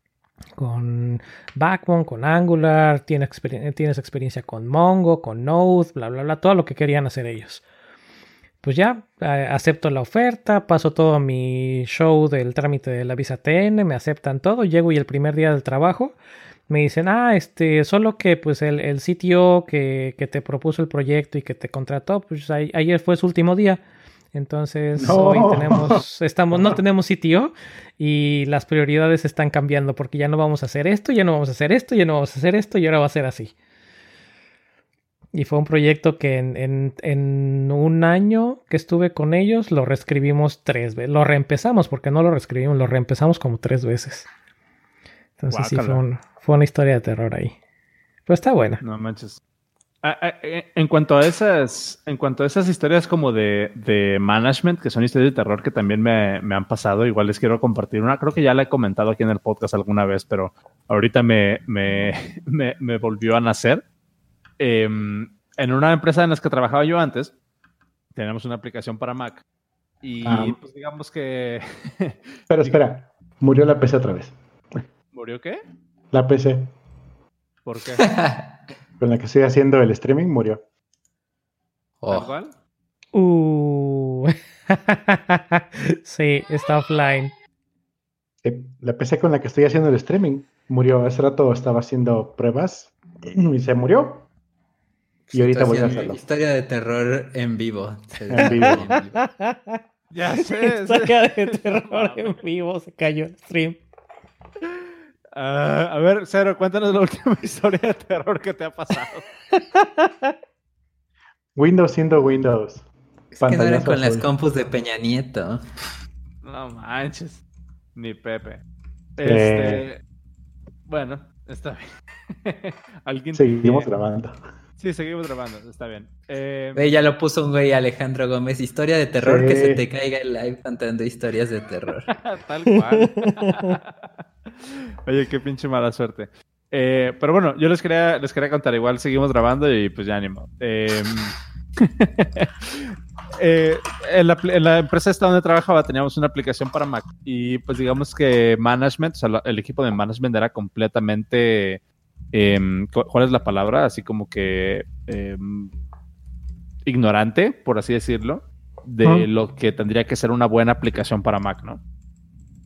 con Backbone, con Angular, tienes, tienes experiencia con Mongo, con Node, bla, bla, bla, todo lo que querían hacer ellos. Pues ya, acepto la oferta, paso todo mi show del trámite de la visa TN, me aceptan todo, llego y el primer día del trabajo me dicen, ah, este, solo que pues el, el sitio que, te propuso el proyecto y que te contrató, pues ayer fue su último día. Entonces hoy tenemos, estamos, no tenemos sitio y las prioridades están cambiando porque ya no vamos a hacer esto, ya no vamos a hacer esto, ya no vamos a hacer esto y ahora va a ser así. Y fue un proyecto que en, en, un año que estuve con ellos lo reescribimos tres veces. Lo reempezamos porque no lo reescribimos, lo reempezamos como tres veces. Entonces sí fue un, fue una historia de terror ahí. Pero está buena. No manches. Ah, ah, eh, en cuanto a esas, en cuanto a esas historias como de, de management, que son historias de terror que también me, me, han pasado, igual les quiero compartir una. Creo que ya la he comentado aquí en el podcast alguna vez, pero ahorita me, me, me, volvió a nacer. Em, en una empresa en la que trabajaba yo antes, tenemos una aplicación para Mac. Y ah. pues digamos que. Pero espera, murió la PC otra vez. ¿Murió qué? La PC. ¿Por qué? Con la que estoy haciendo el streaming murió. Oh. Uh. sí, está offline. La PC con la que estoy haciendo el streaming murió. Hace rato estaba haciendo pruebas y se murió. Y ahorita voy a hacerlo. Historia de terror en vivo. En vivo. ya sé. Historia de terror en vivo. Se cayó el stream. Ah, a ver, Cero, cuéntanos la última historia de terror que te ha pasado. Windows siendo Windows. Es que no con las compus de Peña Nieto. No manches. Ni Pepe. Eh. Este. Bueno, está bien. ¿Alguien seguimos grabando. Sí, seguimos grabando, está bien. Eh... ya lo puso un güey Alejandro Gómez. Historia de terror que se te caiga el live contando historias de terror. Tal cual. Oye, qué pinche mala suerte. Eh, pero bueno, yo les quería, les quería contar, igual seguimos grabando y pues ya ánimo. Em, eh, en, la, empresa esta donde trabajaba teníamos una aplicación para Mac y pues digamos que management, o sea, el equipo de management era completamente, em, ¿cuál es la palabra? Así como que em, ignorante, por así decirlo, de lo que tendría que ser una buena aplicación para Mac, ¿no?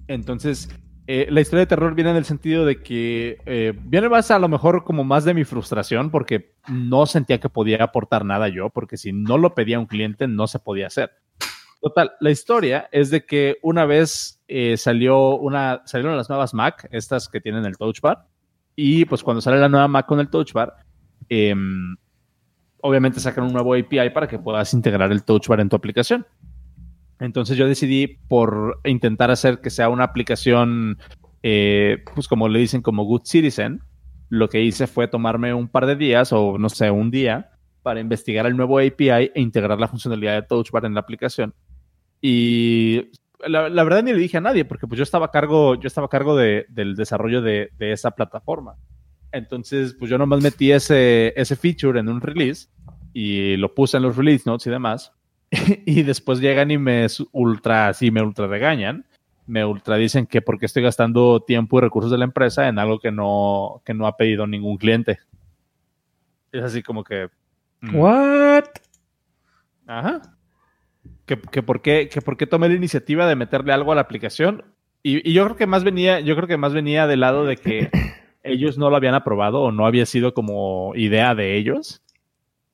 Entonces, eh, la historia de terror viene en el sentido de que eh, viene más a lo mejor como más de mi frustración porque no sentía que podía aportar nada yo, porque si no lo pedía un cliente no se podía hacer. Total, la historia es de que una vez eh, salió una, salieron las nuevas Mac, estas que tienen el Touch Bar, y pues cuando sale la nueva Mac con el Touch Bar, em, obviamente sacan un nuevo API para que puedas integrar el Touch Bar en tu aplicación. Entonces yo decidí por intentar hacer que sea una aplicación, eh, pues como le dicen, como Good Citizen. Lo que hice fue tomarme un par de días o no sé, un día para investigar el nuevo API e integrar la funcionalidad de Touch Bar en la aplicación. Y la, verdad ni le dije a nadie porque pues yo estaba a cargo, yo estaba a cargo del desarrollo de, esa plataforma. Entonces, pues yo nomás metí ese, ese feature en un release y lo puse en los release notes y demás. y después llegan y me ultra, así me ultra regañan. Me ultra dicen que porque estoy gastando tiempo y recursos de la empresa en algo que no, que no ha pedido ningún cliente. Es así como que. Mm. ¿What? Ajá. Que, que, por qué, que por qué tomé la iniciativa de meterle algo a la aplicación. Y, y, yo creo que más venía, yo creo que más venía del lado de que ellos no lo habían aprobado o no había sido como idea de ellos.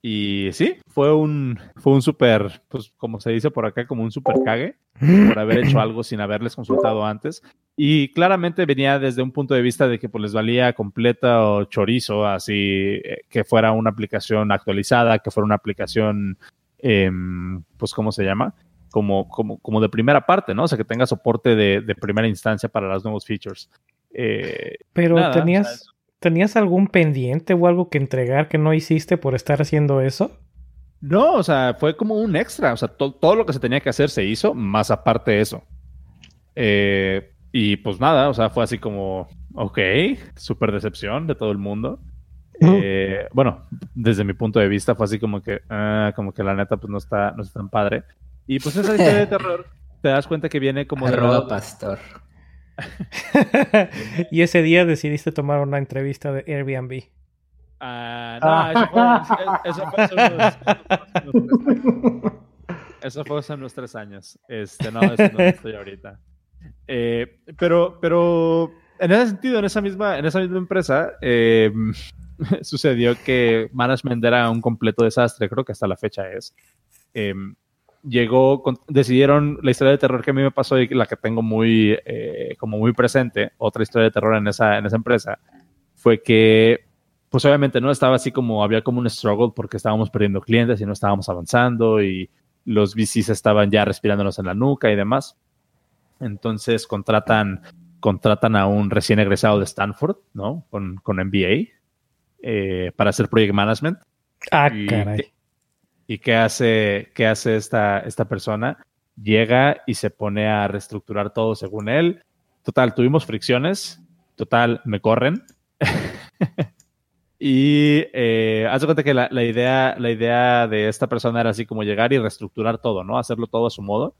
Y sí, fue un, fue un súper, pues como se dice por acá, como un súper cague por haber hecho algo sin haberles consultado antes. Y claramente venía desde un punto de vista de que pues, les valía completa o chorizo, así eh, que fuera una aplicación actualizada, que fuera una aplicación, em, pues, ¿cómo se llama? Como, como, como de primera parte, ¿no? O sea, que tenga soporte de, de primera instancia para los nuevos features. Eh, Pero tenías, ¿tenías algún pendiente o algo que entregar que no hiciste por estar haciendo eso? No, o sea, fue como un extra. O sea, todo lo que se tenía que hacer se hizo, más aparte de eso. Eh, y pues nada, o sea, fue así como, ok, súper decepción de todo el mundo. Eh, bueno, desde mi punto de vista fue así como que, ah, como que la neta pues no está, no está tan padre. Y pues esa historia de terror, te das cuenta que viene como de... Arroba pastor. y ese día decidiste tomar una entrevista de Airbnb. Ah, no, eso fue, eso fue, hace unos, eso fue hace unos tres años. Este, no, eso no estoy ahorita. Eh, pero, pero en ese sentido, en esa misma, en esa misma empresa, eh, sucedió que management era un completo desastre, creo que hasta la fecha es. Eh, llegó, decidieron la historia de terror que a mí me pasó y la que tengo muy, eh, como muy presente, otra historia de terror en esa, en esa empresa, fue que, pues obviamente no estaba así como, había como un struggle porque estábamos perdiendo clientes y no estábamos avanzando y los VCs estaban ya respirándonos en la nuca y demás. Entonces contratan, contratan a un recién egresado de Stanford, ¿no? Con, con MBA eh, para hacer project management. Ah, caray. ¿Y qué hace, qué hace esta, esta persona? Llega y se pone a reestructurar todo según él. Total, tuvimos fricciones. Total, me corren. y eh, haz de cuenta que la, la, idea, la idea de esta persona era así como llegar y reestructurar todo, ¿no? Hacerlo todo a su modo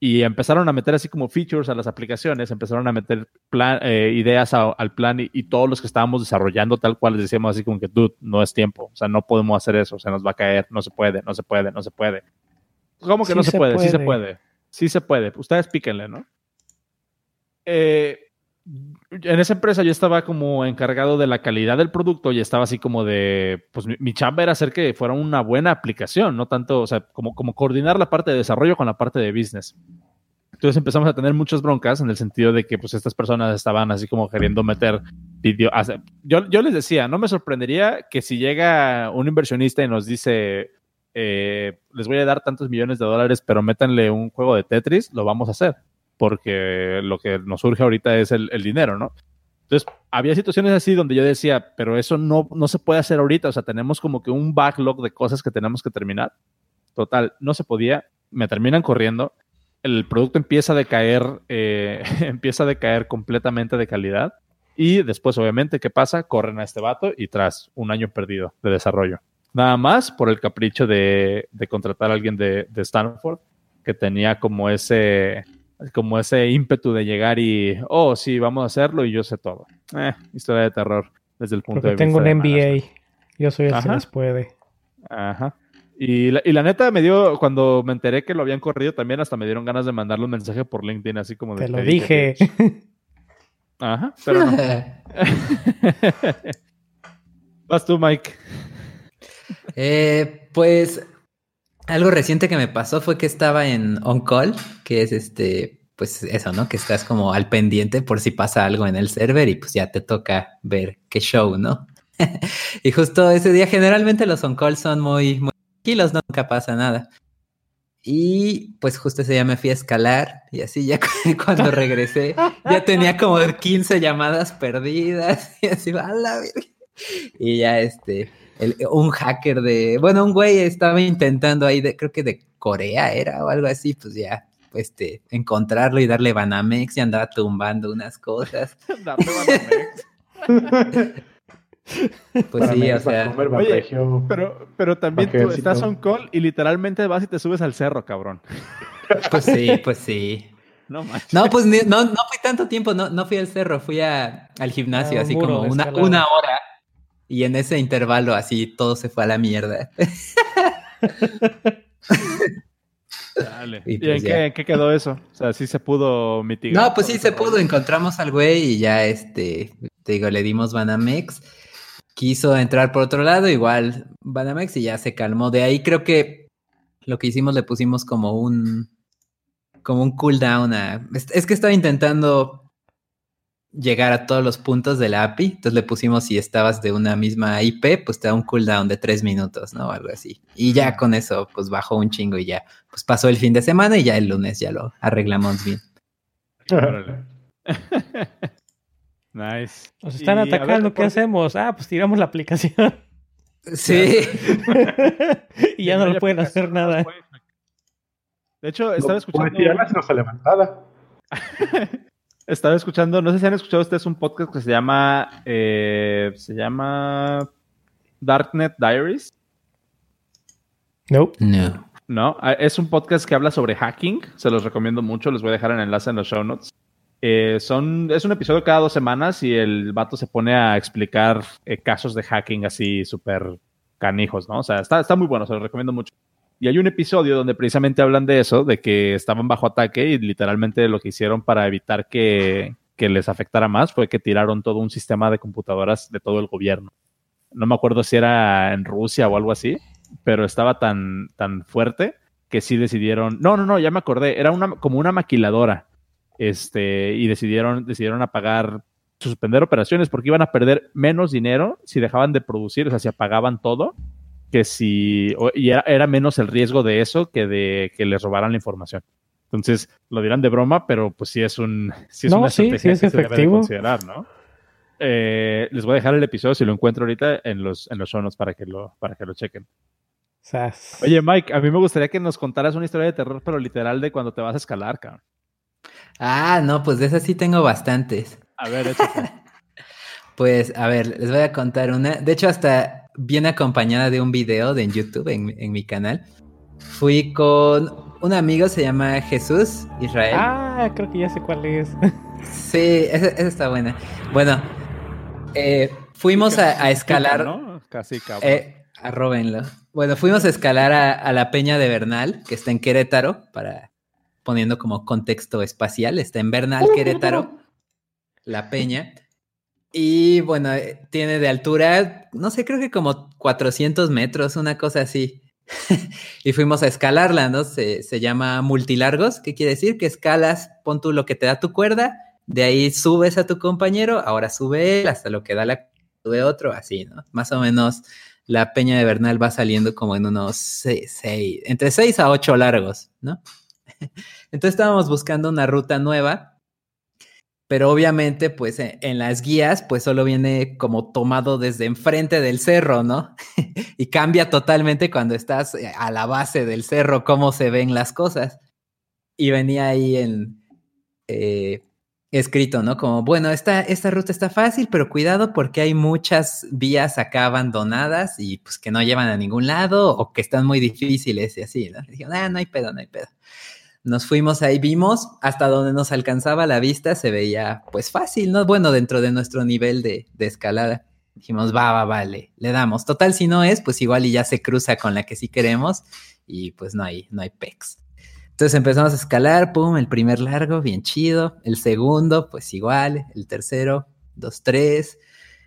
y empezaron a meter así como features a las aplicaciones, empezaron a meter plan, eh, ideas al plan y, todos los que estábamos desarrollando tal cual les decíamos así como que, dude, no es tiempo, o sea, no podemos hacer eso, se nos va a caer, no se puede, no se puede, no se puede. ¿Cómo que no se, puede? Sí se puede, sí se puede, ustedes píquenle, ¿no? Eh, en esa empresa yo estaba como encargado de la calidad del producto y estaba así como de, pues mi, chamba era hacer que fuera una buena aplicación, no tanto, o sea, como, coordinar la parte de desarrollo con la parte de business. Entonces empezamos a tener muchas broncas en el sentido de que pues estas personas estaban así como queriendo meter video. Yo, yo les decía, no me sorprendería que si llega un inversionista y nos dice, eh, les voy a dar tantos millones de dólares, pero métanle un juego de Tetris, lo vamos a hacer porque lo que nos surge ahorita es el, dinero, ¿no? Entonces, había situaciones así donde yo decía, pero eso no, no se puede hacer ahorita, o sea, tenemos como que un backlog de cosas que tenemos que terminar. Total, no se podía, me terminan corriendo, el producto empieza a decaer, eh, empieza a decaer completamente de calidad y después, obviamente, ¿qué pasa? Corren a este vato y tras un año perdido de desarrollo. Nada más por el capricho de, contratar a alguien de, de Stanford que tenía como ese, como ese ímpetu de llegar y, oh, sí, vamos a hacerlo y yo sé todo. Eh, historia de terror desde el punto de vista. Tengo un MBA, yo soy el que les puede. Ajá. Y la, y la, neta me dio, cuando me enteré que lo habían corrido también, hasta me dieron ganas de mandarle un mensaje por LinkedIn, así como de... Te lo dije. Ajá, pero no. Vas tú, Mike. Eh, pues algo reciente que me pasó fue que estaba en On Call, que es este, pues eso, ¿no? Que estás como al pendiente por si pasa algo en el server y pues ya te toca ver qué show, ¿no? y justo ese día, generalmente los On Call son muy, muy tranquilos, nunca pasa nada. Y pues justo ese día me fui a escalar y así ya cuando regresé ya tenía como 15 llamadas perdidas y así, a la Y ya este, un hacker de, bueno, un güey estaba intentando ahí, de, creo que de Corea era o algo así, pues ya, este, encontrarlo y darle Banamex y andaba tumbando unas cosas. Pues sí, o sea. Oye, pero, pero también tú estás on call y literalmente vas y te subes al cerro, cabrón. Pues sí, pues sí. No, no, pues no, no fui tanto tiempo, no, no fui al cerro, fui a, al gimnasio, ah, así como una, una hora. Y en ese intervalo así todo se fue a la mierda. Dale. ¿Y, pues en, qué, quedó eso? O sea, sí se pudo mitigar. No, pues sí se pudo. Encontramos al güey y ya, este, te digo, le dimos Banamex. Quiso entrar por otro lado, igual Banamex y ya se calmó. De ahí creo que lo que hicimos le pusimos como un, como un cooldown a... Es que estaba intentando llegar a todos los puntos de la API. Entonces le pusimos si estabas de una misma IP, pues te da un cooldown de tres minutos, ¿no? Algo así. Y ya con eso, pues bajó un chingo y ya, pues pasó el fin de semana y ya el lunes ya lo arreglamos bien. nice. Nos están atacando, ¿qué hacemos? Ah, pues tiramos la aplicación. Sí. y ya no, lo pueden hacer nada. De hecho, estaba escuchando. Tirarla se nos levantada. Estaba escuchando, no sé si han escuchado ustedes un podcast que se llama, eh, se llama Darknet Diaries. No. No. No, ah, es un podcast que habla sobre hacking. Se los recomiendo mucho. Les voy a dejar el enlace en los show notes. Eh, son, es un episodio cada dos semanas y el vato se pone a explicar eh, casos de hacking así súper canijos, ¿no? O sea, está, está muy bueno, se los recomiendo mucho. Y hay un episodio donde precisamente hablan de eso, de que estaban bajo ataque y literalmente lo que hicieron para evitar que, les afectara más fue que tiraron todo un sistema de computadoras de todo el gobierno. No me acuerdo si era en Rusia o algo así, pero estaba tan, tan fuerte que sí decidieron, no, no, no, ya me acordé, era una, como una maquiladora, este, y decidieron, decidieron apagar, suspender operaciones porque iban a perder menos dinero si dejaban de producir, o sea, si apagaban todo, que si, y era, menos el riesgo de eso que de que les robaran la información. Entonces, lo dirán de broma, pero pues sí es un sí es una estrategia que se debe considerar, ¿no? Eh, les voy a dejar el episodio si lo encuentro ahorita en los, en los show notes para que lo, para que lo chequen. Oye, Mike, a mí me gustaría que nos contaras una historia de terror, pero literal de cuando te vas a escalar, cabrón. Ah, no, pues de esas sí tengo bastantes. A ver, échate. pues, a ver, les voy a contar una. De hecho, hasta viene acompañada de un video de YouTube en, mi canal. Fui con un amigo, se llama Jesús Israel. Ah, creo que ya sé cuál es. sí, esa, está buena. Bueno, eh, fuimos a, escalar. ¿no? Casi cabrón. Eh, Bueno, fuimos a escalar a, la Peña de Bernal, que está en Querétaro, para poniendo como contexto espacial. Está en Bernal, Querétaro, la Peña. Y bueno, eh, tiene de altura, no sé, creo que como 400 metros, una cosa así. y fuimos a escalarla, ¿no? Se, llama multilargos, ¿qué quiere decir? Que escalas, pon tú lo que te da tu cuerda, de ahí subes a tu compañero, ahora sube él, hasta lo que da la sube otro, así, ¿no? Más o menos la peña de Bernal va saliendo como en unos seis, entre 6 a 8 largos, ¿no? Entonces estábamos buscando una ruta nueva pero obviamente pues e, en, las guías pues solo viene como tomado desde enfrente del cerro, ¿no? y cambia totalmente cuando estás eh, a la base del cerro cómo se ven las cosas. Y venía ahí en eh, escrito, ¿no? Como, bueno, esta, esta ruta está fácil, pero cuidado porque hay muchas vías acá abandonadas y pues que no llevan a ningún lado o que están muy difíciles y así, ¿no? Y ah, no hay pedo, no hay pedo. Nos fuimos ahí, vimos hasta donde nos alcanzaba la vista, se veía pues fácil, ¿no? Bueno, dentro de nuestro nivel de, escalada. Dijimos, va, va, vale, le damos. Total, si no es, pues igual y ya se cruza con la que sí queremos y pues no hay, no hay pecs. Entonces empezamos a escalar, pum, el primer largo, bien chido. El segundo, pues igual. El tercero, dos, tres.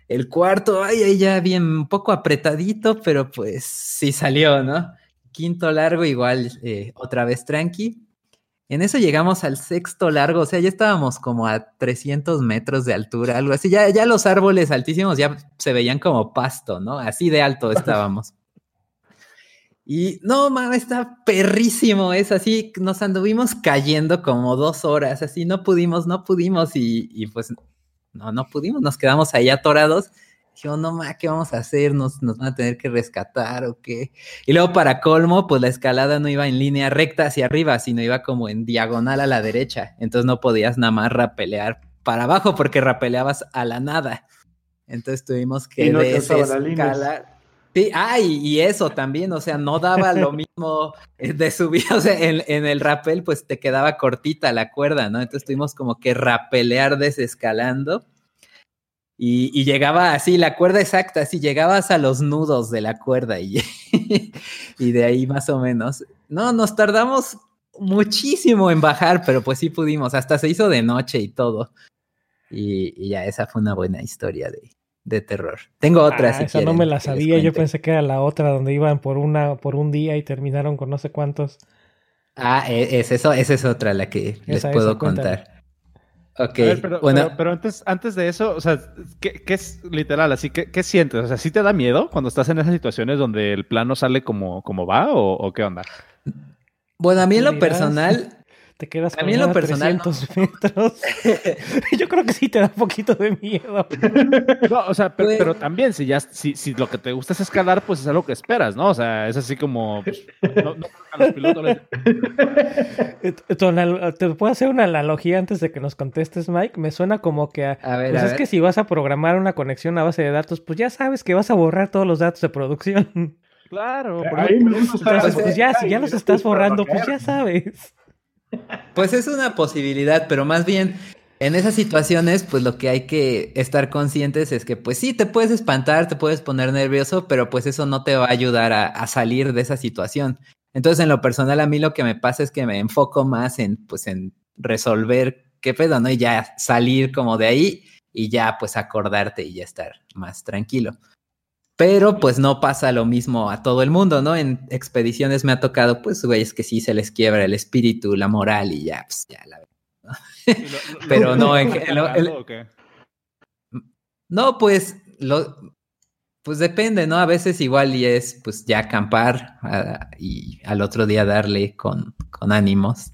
El cuarto, ay, ahí ya bien un poco apretadito, pero pues sí salió, ¿no? Quinto largo, igual, eh, otra vez tranqui. En eso llegamos al sexto largo, o sea, ya estábamos como a 300 metros de altura, algo así. Ya, ya los árboles altísimos ya se veían como pasto, ¿no? Así de alto estábamos. Y no, mames, está perrísimo. Es así, nos anduvimos cayendo como dos horas, así no pudimos, no pudimos y, y pues no, no pudimos, nos quedamos ahí atorados Dijo, no ma, ¿qué vamos a hacer? ¿Nos, ¿Nos van a tener que rescatar o qué? Y luego para colmo, pues la escalada no iba en línea recta hacia arriba, sino iba como en diagonal a la derecha. Entonces no podías nada más rapelear para abajo porque rapeleabas a la nada. Entonces tuvimos que desescalar. Sí, ah, y, eso también, o sea, no daba lo mismo eh, de subir, o sea, en, el rappel pues te quedaba cortita la cuerda, ¿no? Entonces tuvimos como que rapelear desescalando y, y llegaba así, la cuerda exacta, así llegabas a los nudos de la cuerda y, y de ahí más o menos. No, nos tardamos muchísimo en bajar, pero pues sí pudimos, hasta se hizo de noche y todo. Y, ya, esa fue una buena historia de, de terror. Tengo otra. Ah, esa no me la sabía, yo pensé que era la otra donde iban por una, por un día y terminaron con no sé cuántos. Ah, e, es eso, esa es otra la que les puedo contar. Ok, pero, bueno. Pero, antes, antes de eso, o sea, ¿qué, es literal? Así que, ¿qué sientes? O sea, ¿sí te da miedo cuando estás en esas situaciones donde el plano sale como, como va o, o qué onda? Bueno, a mí en lo personal, te quedas con a mí en lo personal, metros. Yo creo que sí te da un poquito de miedo. No, o sea, pero, pues también, si ya, si, si, lo que te gusta es escalar, pues es algo que esperas, ¿no? O sea, es así como. Pues, no, no, a los pilotos ¿Te puedo hacer una analogía antes de que nos contestes, Mike? Me suena como que. A, ver, pues es que si vas a programar una conexión a base de datos, pues ya sabes que vas a borrar todos los datos de producción. Claro, Ahí me gusta pues ya, si ya los estás borrando, pues ya sabes. Pues es una posibilidad, pero más bien en esas situaciones, pues lo que hay que estar conscientes es que, pues sí, te puedes espantar, te puedes poner nervioso, pero pues eso no te va a ayudar a, salir de esa situación. Entonces, en lo personal, a mí lo que me pasa es que me enfoco más en, pues, en resolver qué pedo, ¿no? Y ya salir como de ahí y ya, pues, acordarte y ya estar más tranquilo. Pero pues no pasa lo mismo a todo el mundo, ¿no? En expediciones me ha tocado, pues, güeyes que sí se les quiebra el espíritu, la moral y ya, pues, ya la Pero no, en, No, pues, lo, pues depende, ¿no? A veces igual y es, pues, ya acampar y al otro día darle con, con ánimos.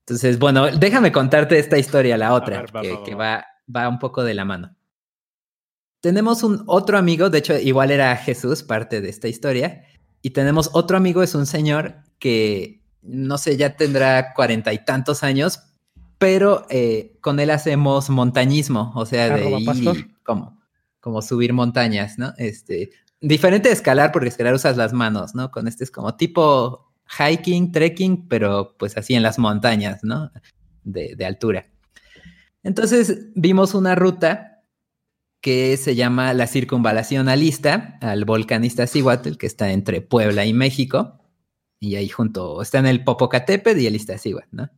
Entonces, bueno, déjame contarte esta historia, la otra, que, va, va un poco de la mano. Tenemos un otro amigo, de hecho, igual era Jesús, parte de esta historia. Y tenemos otro amigo, es un señor que, no sé, ya tendrá cuarenta y tantos años, pero eh, con él hacemos montañismo, o sea, de ir como, como subir montañas, ¿no? Este, diferente de escalar, porque escalar usas las manos, ¿no? Con este es como tipo hiking, trekking, pero pues así en las montañas, ¿no? De, de altura. Entonces vimos una ruta que se llama la circunvalación alista al volcán Iztaccíhuatl, que está entre Puebla y México. Y ahí junto, está en el Popocatépetl y el Iztaccíhuatl, ¿no?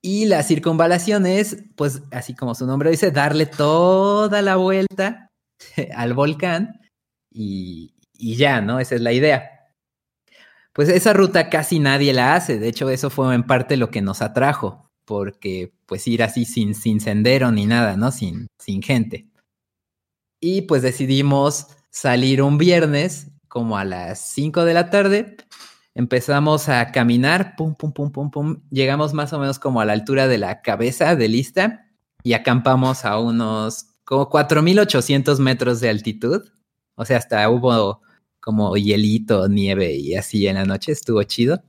Y la circunvalación es, pues, así como su nombre dice, darle toda la vuelta al volcán y, ya, ¿no? Esa es la idea. Pues esa ruta casi nadie la hace. De hecho, eso fue en parte lo que nos atrajo, porque pues ir así sin, sendero ni nada, ¿no? Sin gente. Y pues decidimos salir un viernes como a las 5 de la tarde. Empezamos a caminar, pum, pum, pum, pum, pum. Llegamos más o menos como a la altura de la cabeza de lista y acampamos a unos como 4.800 metros de altitud. O sea, hasta hubo como hielito, nieve y así en la noche. Estuvo chido.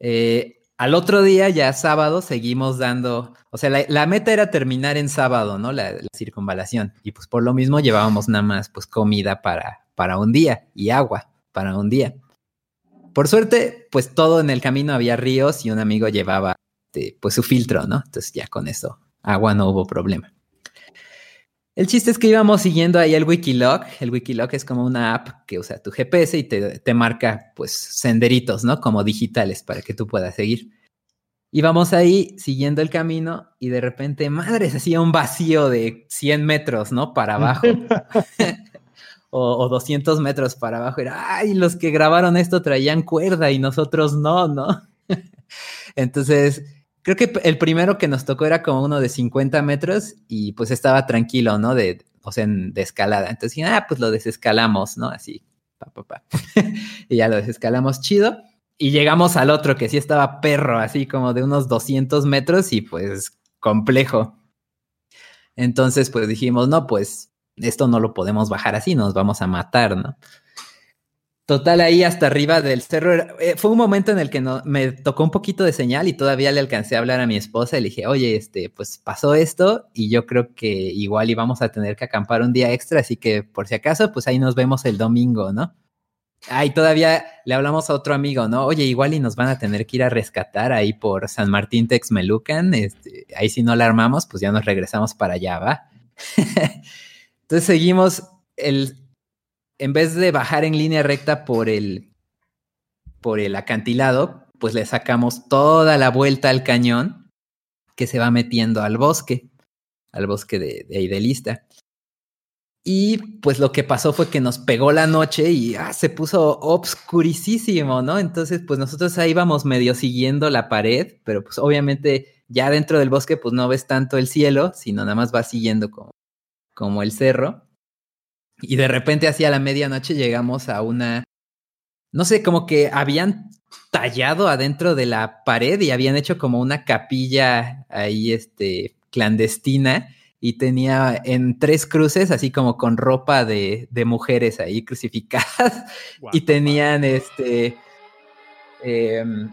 Eh, al otro día, ya sábado, seguimos dando, o sea, la, meta era terminar en sábado, ¿no? La, circunvalación. Y pues por lo mismo llevábamos nada más pues comida para, para un día y agua para un día. Por suerte, pues todo en el camino había ríos y un amigo llevaba este, pues su filtro, ¿no? Entonces ya con eso, agua no hubo problema. El chiste es que íbamos siguiendo ahí el Wikiloc. El Wikiloc es como una app que usa tu GPS y te, marca pues senderitos, ¿no? Como digitales para que tú puedas seguir. Íbamos ahí siguiendo el camino y de repente, madre, se hacía un vacío de 100 metros, ¿no? Para abajo. o, o, 200 metros para abajo. Era, ay, los que grabaron esto traían cuerda y nosotros no, ¿no? Entonces Creo que el primero que nos tocó era como uno de 50 metros y pues estaba tranquilo, ¿no? De, o sea, de escalada. Entonces, ah, pues lo desescalamos, ¿no? Así, pa, pa, pa. y ya lo desescalamos chido. Y llegamos al otro que sí estaba perro, así como de unos 200 metros y pues complejo. Entonces, pues dijimos, no, pues esto no lo podemos bajar así, nos vamos a matar, ¿no? Total, ahí hasta arriba del cerro. Eh, fue un momento en el que no, me tocó un poquito de señal y todavía le alcancé a hablar a mi esposa y le dije, oye, este, pues pasó esto y yo creo que igual íbamos a tener que acampar un día extra, así que por si acaso, pues ahí nos vemos el domingo, ¿no? Ahí todavía le hablamos a otro amigo, ¿no? Oye, igual y nos van a tener que ir a rescatar ahí por San Martín Texmelucan. Este, ahí si no la armamos, pues ya nos regresamos para allá, ¿va? Entonces seguimos el, en vez de bajar en línea recta por el, por el acantilado, pues le sacamos toda la vuelta al cañón que se va metiendo al bosque, al bosque de, de Idelista. Y pues lo que pasó fue que nos pegó la noche y ah, se puso obscurísimo, ¿no? Entonces, pues nosotros ahí íbamos medio siguiendo la pared, pero pues obviamente ya dentro del bosque pues no ves tanto el cielo, sino nada más vas siguiendo como, como el cerro. Y de repente hacia la medianoche llegamos a una, no sé, como que habían tallado adentro de la pared y habían hecho como una capilla ahí, este, clandestina y tenía en tres cruces, así como con ropa de, de mujeres ahí crucificadas y tenían, este, em,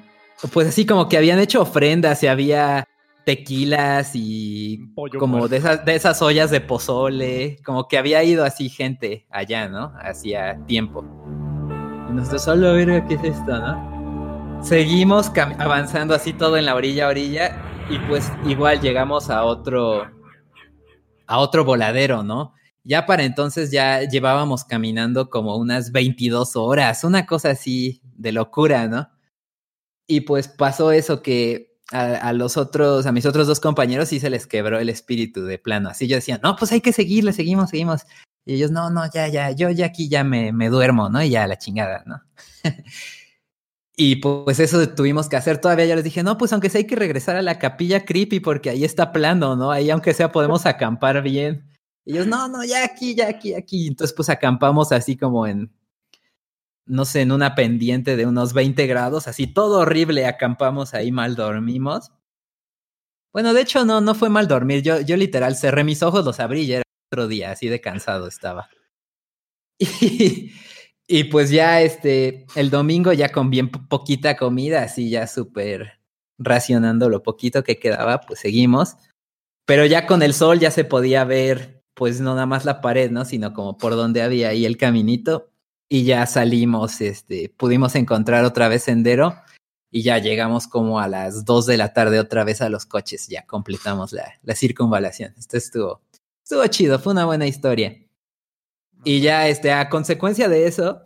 pues así como que habían hecho ofrendas y había tequilas y como de esas, de esas ollas de pozole, como que había ido así gente allá, ¿no? Hacía tiempo. Y nosotros solo, ver ¿qué es esto, no? Seguimos avanzando así todo en la orilla orilla y pues igual llegamos a otro, a otro voladero, ¿no? Ya para entonces ya llevábamos caminando como unas 22 horas, una cosa así de locura, ¿no? Y pues pasó eso que a, los otros, a mis otros dos compañeros sí se les quebró el espíritu de plano. Así yo decía, no, pues hay que seguirle, seguimos, seguimos. Y ellos, no, no, ya, ya, yo ya aquí ya me, me duermo, ¿no? Y ya la chingada, ¿no? y pues eso tuvimos que hacer. Todavía yo les dije, no, pues aunque sea hay que regresar a la capilla creepy porque ahí está plano, ¿no? Ahí aunque sea podemos acampar bien. Y ellos, no, no, ya aquí, ya aquí, aquí. Entonces pues acampamos así como en, no sé, en una pendiente de unos 20 grados, así todo horrible, acampamos ahí, mal dormimos. Bueno, de hecho no, no fue mal dormir, yo, yo literal cerré mis ojos, los abrí y era otro día, así de cansado estaba. Y, y pues ya este, el domingo ya con bien poquita comida, así ya súper racionando lo poquito que quedaba, pues seguimos. Pero ya con el sol ya se podía ver, pues no nada más la pared, ¿no? Sino como por donde había ahí el caminito y ya salimos, este, pudimos encontrar otra vez sendero y ya llegamos como a las 2 de la tarde otra vez a los coches, ya completamos la, la circunvalación. Esto estuvo, estuvo chido, fue una buena historia. Y ya, este, a consecuencia de eso,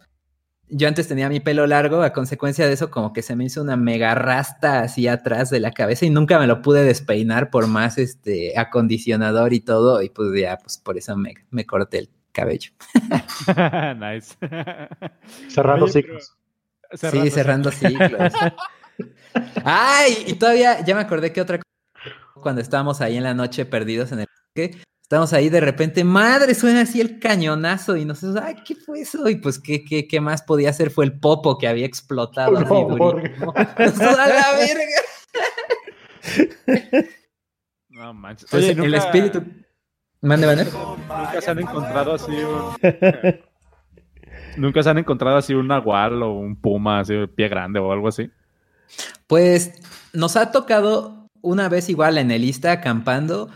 yo antes tenía mi pelo largo, a consecuencia de eso, como que se me hizo una mega rasta así atrás de la cabeza y nunca me lo pude despeinar por más este acondicionador y todo. Y pues ya, pues por eso me, me corté el cabello. nice. Cerrando ciclos. sí, cerrando ciclos. Ay, y todavía ya me acordé que otra cosa, cuando estábamos ahí en la noche perdidos en el bosque, estábamos ahí de repente, madre, suena así el cañonazo y nos ay, ¿qué fue eso? Y pues, ¿qué, qué, qué más podía hacer? Fue el popo que había explotado así durísimo. ¡A la verga! No manches. Oye, el espíritu Mande, mande. Nunca se han encontrado así un... Nunca se han encontrado así un nahual o un puma, así pie grande o algo así. Pues nos ha tocado una vez igual en el Ista acampando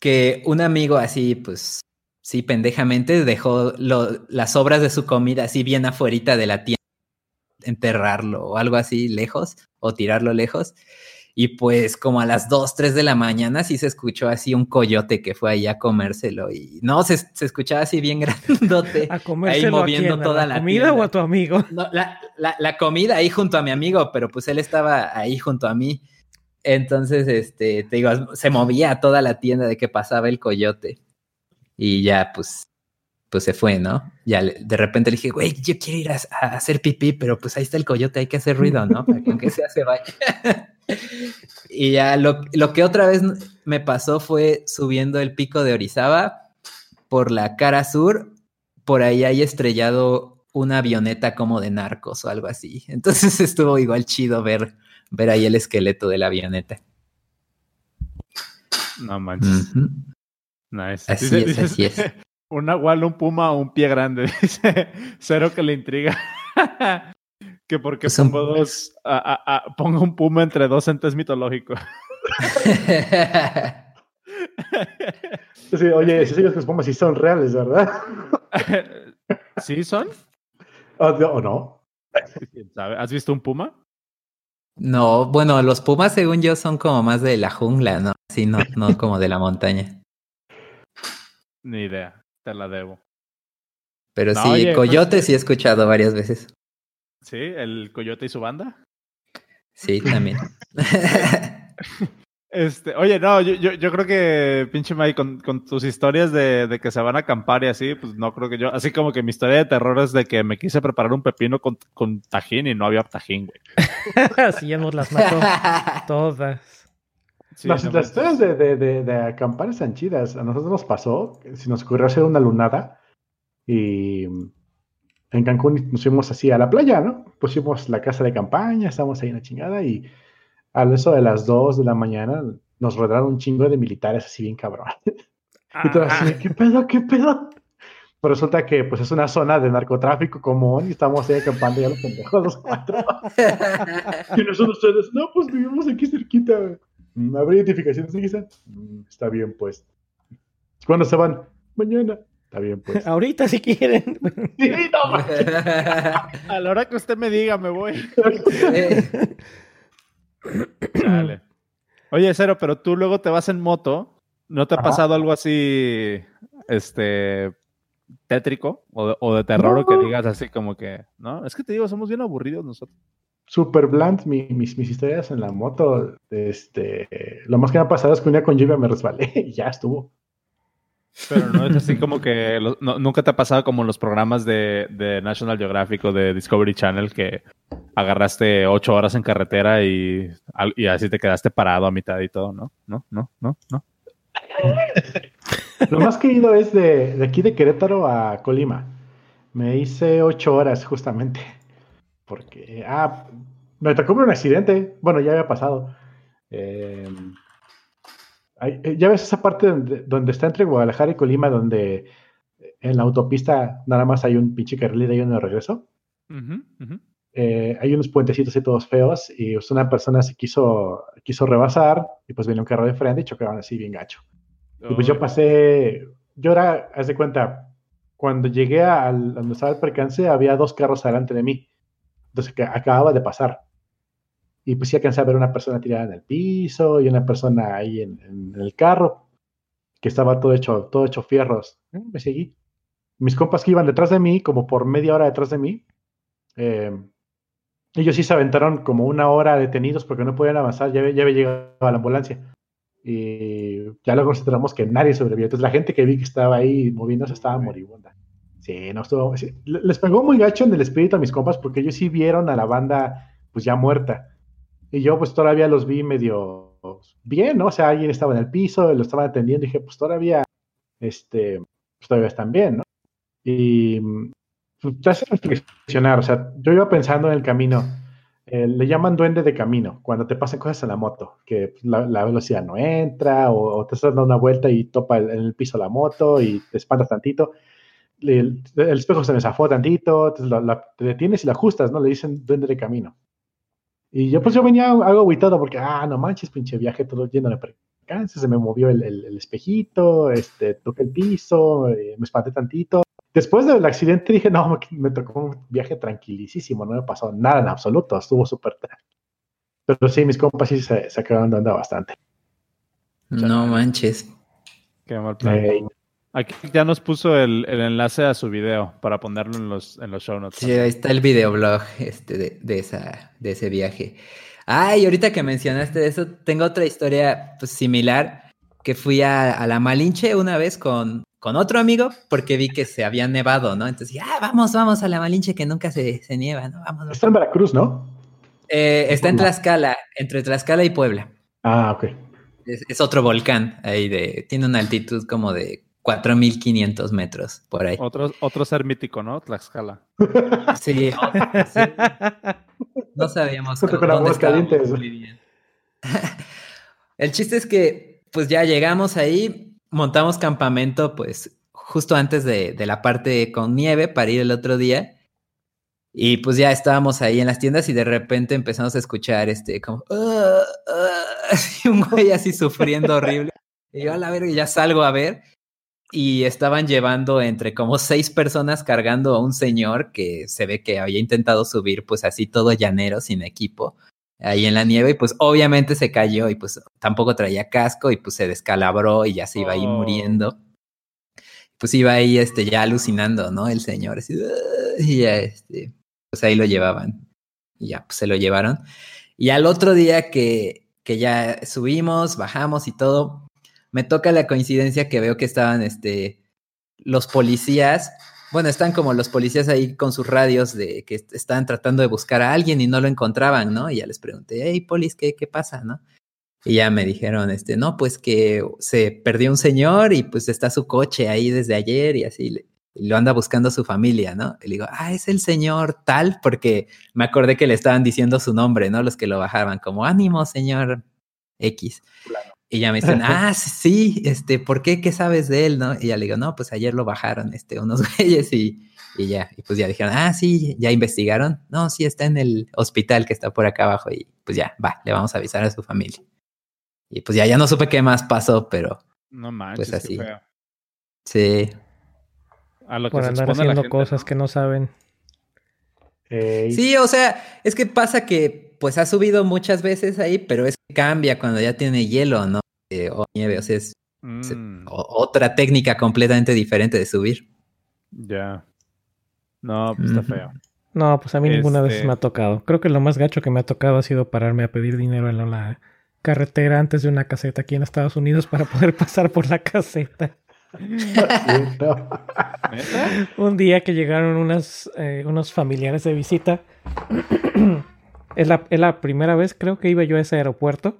que un amigo así, pues sí, pendejamente dejó las obras de su comida así bien afuerita de la tienda, enterrarlo o algo así lejos o tirarlo lejos. Y pues como a las 2, 3 de la mañana sí se escuchó así un coyote que fue ahí a comérselo. Y no, se, se escuchaba así bien grandote. ¿A comérselo ahí moviendo toda la, comida o a tu amigo? la, la, la, comida ahí junto a mi amigo, pero pues él estaba ahí junto a mí. Entonces, este, te digo, se movía toda la tienda de que pasaba el coyote. Y ya, pues, pues se fue, ¿no? Ya de repente le dije, güey, yo quiero ir a, hacer pipí, pero pues ahí está el coyote, hay que hacer ruido, ¿no? Para que aunque sea se vaya. y ya lo, lo, que otra vez me pasó fue subiendo el pico de Orizaba por la cara sur, por ahí hay estrellado una avioneta como de narcos o algo así. Entonces estuvo igual chido ver, ver ahí el esqueleto de la avioneta. No manches. Nice. Así es, así es. Un nahual, un puma o un pie grande. Dice, cero que le intriga. Que porque pues pongo dos, pongo un puma entre dos entes mitológicos. sí, oye, si los pumas sí son reales, ¿verdad? ¿Sí son? ¿O no? ¿Has visto un puma? No, bueno, los pumas según yo son como más de la jungla, ¿no? Sí, no, no como de la montaña. Ni idea, te la debo. Pero sí, pues coyote sí he escuchado varias veces. ¿Sí? ¿El coyote y su banda? Sí, también. Este, oye, no, yo, yo, yo creo que pinche Mike, con, con tus historias de, de, que se van a acampar y así, pues no creo que yo, así como que mi historia de terror es de que me quise preparar un pepino con, con tajín y no había tajín, güey. sí, ya nos las mató todas. las, historias de, de, de, acampar están chidas. A nosotros nos pasó, si nos ocurrió hacer una lunada y en Cancún nos fuimos así a la playa, ¿no? Pusimos la casa de campaña, estábamos ahí en la chingada y a eso de las 2 de la mañana nos rodearon un chingo de militares así bien cabrón. y todo así, ¿qué pedo, qué pedo? Pero resulta que pues es una zona de narcotráfico común y estamos ahí acampando ya los pendejos los cuatro. y nosotros ustedes, no, pues vivimos aquí cerquita. Mm, ¿Habrá identificaciones de mm, Está bien, pues. ¿Cuándo se van? Mañana. Está bien, pues. Ahorita si quieren. Sí, no, A la hora que usted me diga, me voy. Oye, Cero, pero tú luego te vas en moto. ¿No te ha pasado algo así, este, tétrico o de, terror o que digas así como que, no? Es que te digo, somos bien aburridos nosotros. Super bland mis, mis, historias en la moto. Este, lo más que me ha pasado es que un día con lluvia me resbalé y ya estuvo. Pero no es así como que nunca te ha pasado como en los programas de, de, National Geographic o de Discovery Channel que agarraste ocho horas en carretera y, y así te quedaste parado a mitad y todo, ¿no? No, no, no, no. Lo más que he ido es de, de, aquí de Querétaro a Colima. Me hice ocho horas justamente. Porque, ah, me tocó un accidente. Bueno, ya había pasado. Eh, ya ves esa parte donde, está entre Guadalajara y Colima, donde en la autopista nada más hay un pinche carril y uno de regreso. Eh, hay unos puentecitos y todos feos y pues, una persona se quiso, quiso rebasar y pues viene un carro de frente y chocaron así bien gacho. Y pues yo pasé, yo era, haz de cuenta, cuando llegué al donde estaba el percance había dos carros delante de mí. Entonces que acababa de pasar. Y pues sí alcancé a ver una persona tirada en el piso y una persona ahí en, el carro, que estaba todo hecho, todo hecho fierros. Eh, me seguí. Mis compas que iban detrás de mí, como por media hora detrás de mí, eh, ellos sí se aventaron como una hora detenidos porque no podían avanzar, ya, ya había llegado a la ambulancia. Y ya luego concentramos que nadie sobrevivió. Entonces la gente que vi que estaba ahí moviéndose estaba moribunda. Sí, no estuvo. les pegó muy gacho en el espíritu a mis compas porque ellos sí vieron a la banda pues ya muerta. Y yo pues todavía los vi medio bien, ¿no? O sea, alguien estaba en el piso, lo estaba atendiendo y dije, pues todavía, este, pues todavía están bien, ¿no? Y pues, te hace reflexionar, o sea, yo iba pensando en el camino, eh, le llaman duende de camino, cuando te pasan cosas en la moto, que pues, la, velocidad no entra o, te estás dando una vuelta y topa en el piso la moto y te espantas tantito. El, espejo se me zafó tantito, te detienes y la ajustas, ¿no? Le dicen duende de camino. Y yo pues yo venía algo aguitado porque, ah, no manches, pinche viaje todo lleno de percances, se me movió el, el, espejito, este, toqué el piso, eh, me espanté tantito. Después del accidente dije, no, me tocó un viaje tranquilísimo, no me pasó nada en absoluto, estuvo súper Pero sí, mis compas sí se, se acabaron dando bastante. No manches. Qué mal plan. Eh, Aquí ya nos puso el, enlace a su video para ponerlo en los, en los show notes. Sí, ahí está el videoblog este, de, esa, de ese viaje. Ah, y ahorita que mencionaste eso, tengo otra historia pues, similar, que fui a, la Malinche una vez con, con otro amigo, porque vi que se había nevado, ¿no? Entonces, ah, vamos, vamos a la Malinche, que nunca se, se nieva, ¿no? Vamos, Está en Veracruz, ¿no? Eh, está en Tlaxcala, entre Tlaxcala y Puebla. Ah, ok. Es, es, otro volcán ahí de, tiene una altitud como de 4.500 metros por ahí. Otro, otro ser mítico, ¿no? Tlaxcala. Sí. No sabíamos dónde El chiste es que, pues ya llegamos ahí, montamos campamento, pues justo antes de, de, la parte con nieve para ir el otro día. Y pues ya estábamos ahí en las tiendas y de repente empezamos a escuchar este como ah, ah", un güey así sufriendo horrible. Y yo a la verga ya salgo a ver y estaban llevando entre como seis personas cargando a un señor que se ve que había intentado subir pues así todo llanero sin equipo ahí en la nieve y pues obviamente se cayó y pues tampoco traía casco y pues se descalabró y ya se iba ahí oh. muriendo. Pues iba ahí este ya alucinando, ¿no? El señor así, y ya este pues ahí lo llevaban. Y ya pues se lo llevaron. Y al otro día que que ya subimos, bajamos y todo, me toca la coincidencia que veo que estaban este, los policías, bueno, están como los policías ahí con sus radios de que estaban tratando de buscar a alguien y no lo encontraban, ¿no? Y ya les pregunté, hey, polis, ¿qué, qué pasa, no? Y ya me dijeron, este, no, pues que se perdió un señor y pues está su coche ahí desde ayer y así, lo anda buscando su familia, ¿no? Y le digo, ah, es el señor tal, porque me acordé que le estaban diciendo su nombre, ¿no? Los que lo bajaban, como ánimo, señor X. Claro. Y ya me dicen, ah, sí, este, ¿por qué? ¿Qué sabes de él? ¿No? Y ya le digo, no, pues ayer lo bajaron, este, unos güeyes y, y ya, y pues ya dijeron, ah, sí, ya investigaron. No, sí, está en el hospital que está por acá abajo y pues ya, va, le vamos a avisar a su familia. Y pues ya, ya no supe qué más pasó, pero. No manches, pues así. Sí. A lo que por andar haciendo cosas que no saben. Sí, o sea, es que pasa que pues ha subido muchas veces ahí, pero es que cambia cuando ya tiene hielo, ¿no? Eh, o nieve, o sea, es, mm. otra técnica completamente diferente de subir. Ya. No, pues está feo. No, pues a mí ninguna vez este me ha tocado. Creo que lo más gacho que me ha tocado ha sido pararme a pedir dinero en la carretera antes de una caseta aquí en Estados Unidos para poder pasar por la caseta. Un día que llegaron unas, eh, unos familiares de visita. es, la, es, la, primera vez, creo que iba yo a ese aeropuerto.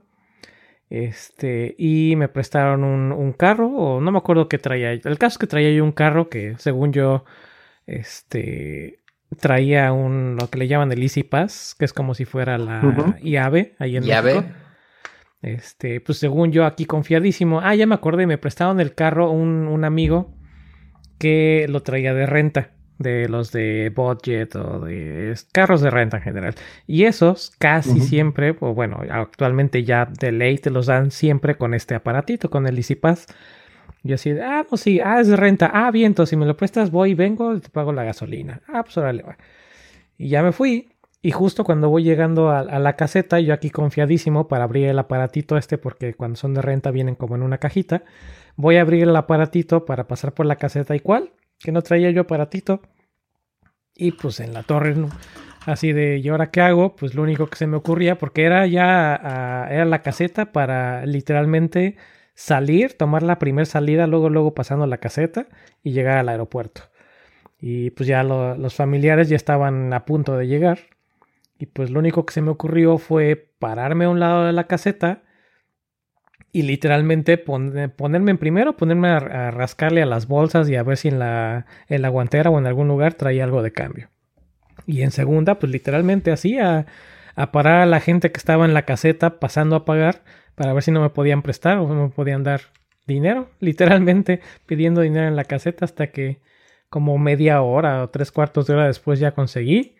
Este, y me prestaron un, un, carro, o no me acuerdo qué traía. El caso es que traía yo un carro que, según yo, este, traía un, lo que le llaman el Easy Pass, que es como si fuera la IAVE ahí en México. Este, pues según yo aquí confiadísimo. Ah, ya me acordé, me prestaron el carro un, un amigo que lo traía de renta. De los de budget o de carros de renta en general. Y esos casi siempre, o bueno, actualmente ya de ley te los dan siempre con este aparatito, con el EasyPass. Yo así, ah, no, sí, ah, es de renta. Ah, bien, entonces si me lo prestas, voy, vengo, y te pago la gasolina. Ah, pues órale, va. Y ya me fui. Y justo cuando voy llegando a, la caseta, yo aquí confiadísimo para abrir el aparatito este, porque cuando son de renta vienen como en una cajita, voy a abrir el aparatito para pasar por la caseta y cuál, que no traía yo aparatito. Y pues en la torre, así de, ¿y ahora qué hago? Pues lo único que se me ocurría, porque era ya, era la caseta para literalmente salir, tomar la primera salida, luego, luego pasando la caseta y llegar al aeropuerto. Y pues ya los familiares ya estaban a punto de llegar. Y pues lo único que se me ocurrió fue pararme a un lado de la caseta y literalmente ponerme en primero, ponerme a, rascarle a las bolsas y a ver si en la, en la guantera o en algún lugar traía algo de cambio. Y en segunda, pues literalmente así a, parar a la gente que estaba en la caseta pasando a pagar para ver si no me podían prestar o no me podían dar dinero. Literalmente pidiendo dinero en la caseta hasta que como media hora o tres cuartos de hora después ya conseguí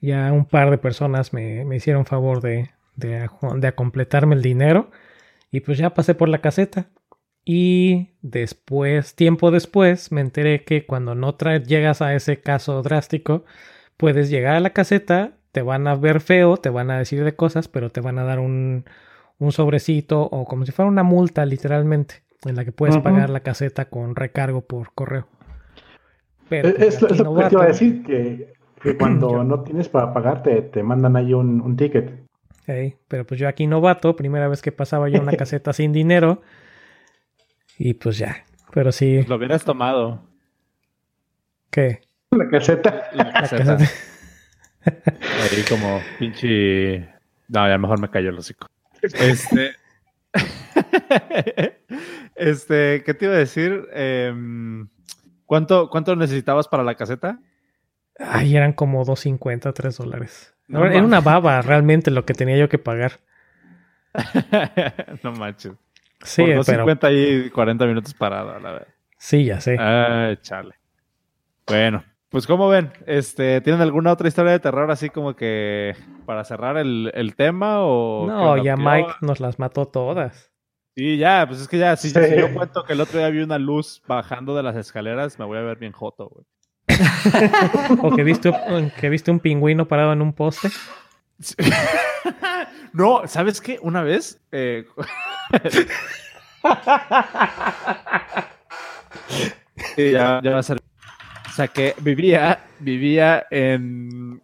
ya un par de personas me, hicieron favor de, de, de completarme el dinero y pues ya pasé por la caseta. Y después, tiempo después, me enteré que cuando no llegas a ese caso drástico, puedes llegar a la caseta, te van a ver feo, te van a decir de cosas, pero te van a dar un, un sobrecito o como si fuera una multa literalmente, en la que puedes pagar la caseta con recargo por correo. Pero, es, pues, lo que te iba a decir, que que cuando no tienes para pagar te, mandan ahí un, ticket. Pero pues yo aquí novato, primera vez que pasaba yo una caseta sin dinero. Y pues ya, pero sí. Lo hubieras tomado. ¿Qué? La caseta. La caseta. Ahí como pinche... No, ya mejor me cayó el hocico. Este... este, ¿qué te iba a decir? Em, ¿cuánto, ¿Cuánto necesitabas para la caseta? Ay, eran como 2.50, 3 dólares. Era una baba realmente lo que tenía yo que pagar. no manches. Sí, Por 2.50 y 40 minutos parado, a la vez. Sí, ya sé. Ah, chale. Bueno, Pues como ven, este, ¿tienen alguna otra historia de terror así como que para cerrar el, tema o No, ya Mike nos las mató todas. Sí, ya, pues es que ya, si, yo cuento que el otro día vi una luz bajando de las escaleras, me voy a ver bien joto, güey. o que viste, que viste un pingüino parado en un poste. no, ¿sabes qué? Una vez. Eh... ya, ya va a ser o sea que vivía, vivía en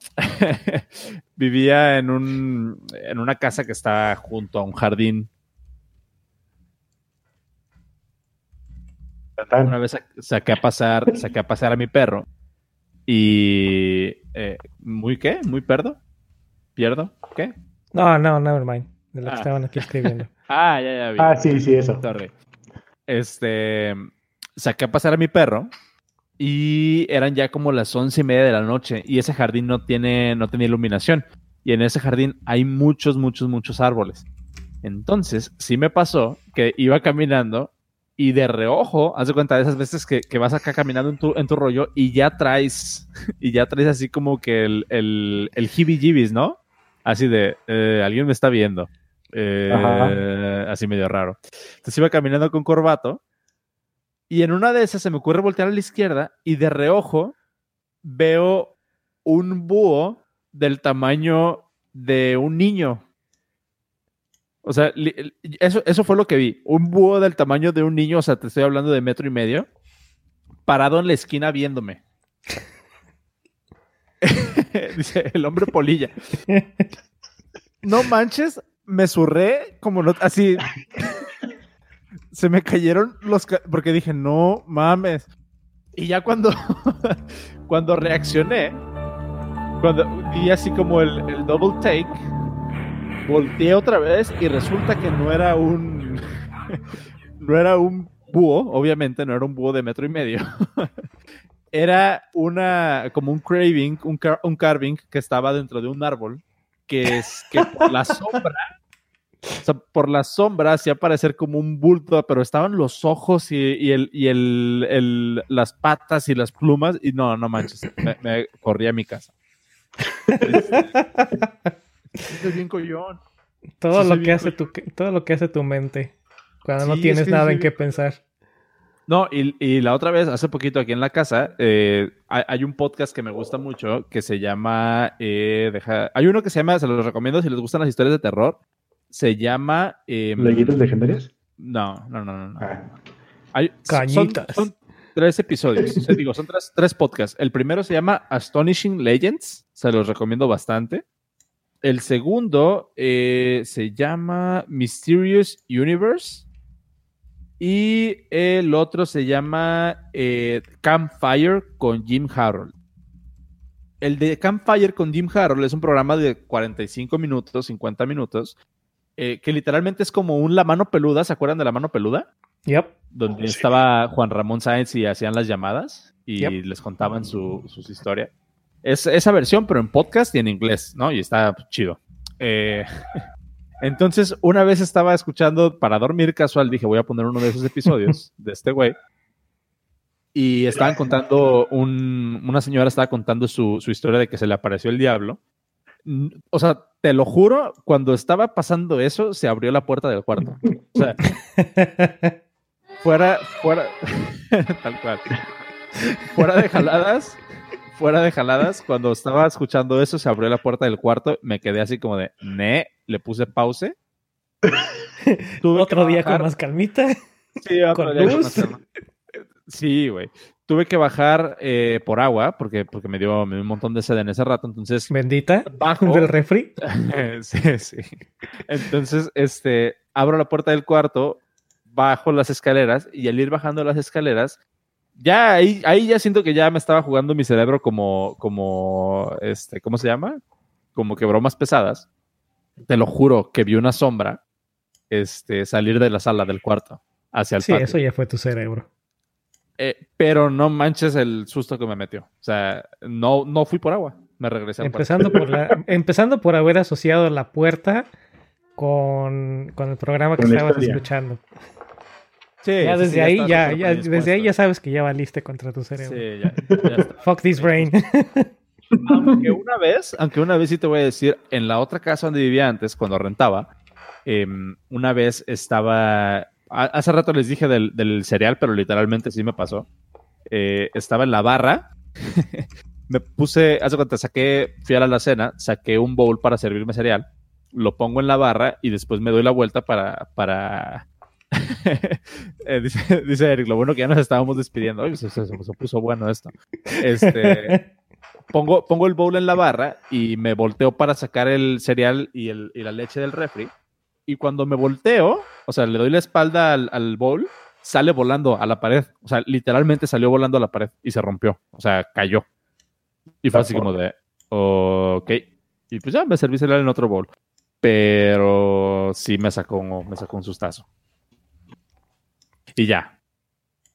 vivía en un en una casa que está junto a un jardín. Una vez saqué a pasar, saqué a pasar a mi perro y eh, muy qué, muy perdo, pierdo, ¿qué? No, no, never mind. De lo que ah. estaban aquí escribiendo. ah, ya, ya vi. Ah, sí, sí, eso. Este, saqué a pasar a mi perro y eran ya como las once y media de la noche y ese jardín no tiene, no tenía iluminación y en ese jardín hay muchos, muchos, muchos árboles. Entonces, sí me pasó que iba caminando y de reojo, haz de cuenta de esas veces que, vas acá caminando en tu, en tu, rollo y ya traes, y ya traes así como que el, el, el jibis ¿no? Así de, eh, alguien me está viendo. Eh, así medio raro. Entonces iba caminando con corbato y en una de esas se me ocurre voltear a la izquierda y de reojo veo un búho del tamaño de un niño. O sea, eso, eso fue lo que vi. Un búho del tamaño de un niño, o sea, te estoy hablando de metro y medio, parado en la esquina viéndome. Dice el hombre polilla. No manches, me surré como no, así se me cayeron los... Porque dije, no mames. Y ya cuando, cuando reaccioné, cuando vi así como el, el double take, volteé otra vez y resulta que no era un... no era un búho, obviamente, no era un búho de metro y medio. era una, como un craving, un, un carving que estaba dentro de un árbol, que es que por la sombra o sea, por las sombras sí parecer como un bulto, pero estaban los ojos y, el, y el, las patas y las plumas. Y no, no manches, me, corrí a mi casa. Es bien collón. Todo, lo que hace tu, todo lo que hace tu mente cuando no tienes nada en qué pensar. No, y, la otra vez, hace poquito aquí en la casa, eh, hay, un podcast que me gusta mucho que se llama. Eh, deja, hay uno que se llama, se los recomiendo si les gustan las historias de terror se llama. Eh, legendarias? No, no, no, no. Ah. Cañitas. Son, tres episodios. digo, son tres, tres podcasts. El primero se llama Astonishing Legends. Se los recomiendo bastante. El segundo eh, se llama Mysterious Universe. Y el otro se llama eh, Campfire con Jim Harold. El de Campfire con Jim Harold es un programa de 45 minutos, 50 minutos, eh, que literalmente es como un La Mano Peluda, ¿se acuerdan de La Mano Peluda? Yep. Donde estaba Juan Ramón Sáenz y hacían las llamadas y les contaban su, sus historias. Es esa versión, pero en podcast y en inglés, ¿no? Y está chido. Eh, entonces, una vez estaba escuchando para dormir casual, dije, voy a poner uno de esos episodios de este güey. Y estaban contando, un, una señora estaba contando su, su historia de que se le apareció el diablo o sea, te lo juro, cuando estaba pasando eso, se abrió la puerta del cuarto. O sea, fuera, fuera, tal cual. Fuera de jaladas, fuera de jaladas, cuando estaba escuchando eso, se abrió la puerta del cuarto, me quedé así como de, ne, le puse pause. otro día con más calmita. Sí, otro día con más calmita. Sí, güey tuve que bajar eh, por agua porque, porque me, dio, un montón de sed en ese rato. Entonces. Bendita. Bajo. Del refri. sí, sí. Entonces, este, abro la puerta del cuarto, bajo las escaleras y al ir bajando las escaleras, ya ahí, ahí ya siento que ya me estaba jugando mi cerebro como, como, este, ¿cómo se llama? Como que bromas pesadas. Te lo juro que vi una sombra, este, salir de la sala del cuarto hacia el sí, Sí, eso ya fue tu cerebro. Eh, pero no manches el susto que me metió. O sea, no, no fui por agua. Me regresé empezando por la, Empezando por haber asociado la puerta con, con el programa que estabas escuchando. Sí, ya desde ahí ya, desde ahí ya sabes que ya valiste contra tu cerebro. Sí, ya, Fuck this brain. aunque una vez, aunque una vez sí te voy a decir, en la otra casa donde vivía antes, cuando rentaba, em, una vez estaba, hace rato les dije del, del, cereal, pero literalmente sí me pasó. Eh, estaba en la barra, me puse, hace cuando saqué, fui a la cena, saqué un bowl para servirme cereal, lo pongo en la barra y después me doy la vuelta para, para, eh, dice, Eric, lo bueno que ya nos estábamos despidiendo. se, puso bueno esto. Este, pongo, pongo el bowl en la barra y me volteo para sacar el cereal y, el, y la leche del refri. Y cuando me volteo, o sea, le doy la espalda al, bowl, sale volando a la pared. O sea, literalmente salió volando a la pared y se rompió. O sea, cayó. Y fue así como de, ok. Y pues ya me serví cereal en otro bowl. Pero sí me sacó, me sacó un sustazo. Y ya.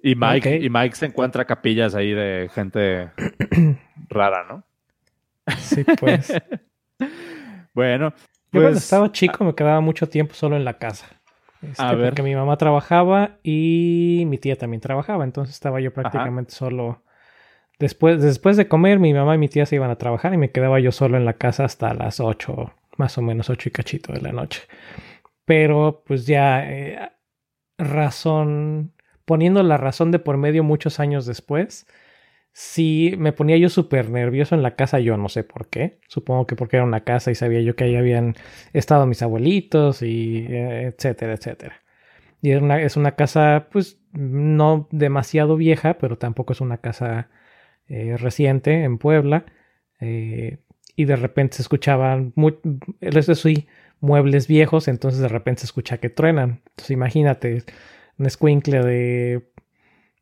Y Mike, y Mike se encuentra capillas ahí de gente rara, ¿no? Sí, pues. bueno. Yo cuando pues, estaba chico me quedaba mucho tiempo solo en la casa. Este, a ver. Porque mi mamá trabajaba y mi tía también trabajaba. Entonces estaba yo prácticamente solo. Después, después de comer, mi mamá y mi tía se iban a trabajar y me quedaba yo solo en la casa hasta las 8, más o menos 8 y cachito de la noche. Pero pues ya eh, razón, poniendo la razón de por medio muchos años después, sí me ponía yo súper nervioso en la casa, yo no sé por qué, supongo que porque era una casa y sabía yo que ahí habían estado mis abuelitos y eh, etcétera, etcétera. Y es una, es una casa pues no demasiado vieja, pero tampoco es una casa eh, reciente en Puebla. Eh, y de repente se escuchaban, muy, eso sí, muebles viejos, entonces de repente se escucha que truenan. Entonces imagínate, un escuincle de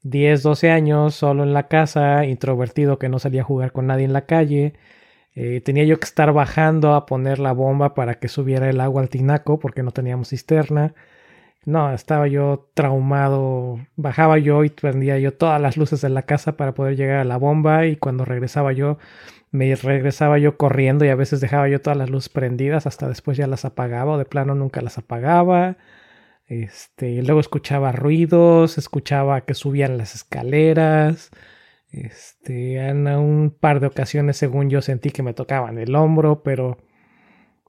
10, 12 años, solo en la casa, introvertido que no salía a jugar con nadie en la calle. Eh, tenía yo que estar bajando a poner la bomba para que subiera el agua al tinaco porque no teníamos cisterna. No, estaba yo traumado. Bajaba yo y prendía yo todas las luces de la casa para poder llegar a la bomba y cuando regresaba yo me regresaba yo corriendo y a veces dejaba yo todas las luces prendidas, hasta después ya las apagaba o de plano nunca las apagaba. Este, luego escuchaba ruidos, escuchaba que subían las escaleras. Este, en un par de ocasiones, según yo, sentí que me tocaban el hombro, pero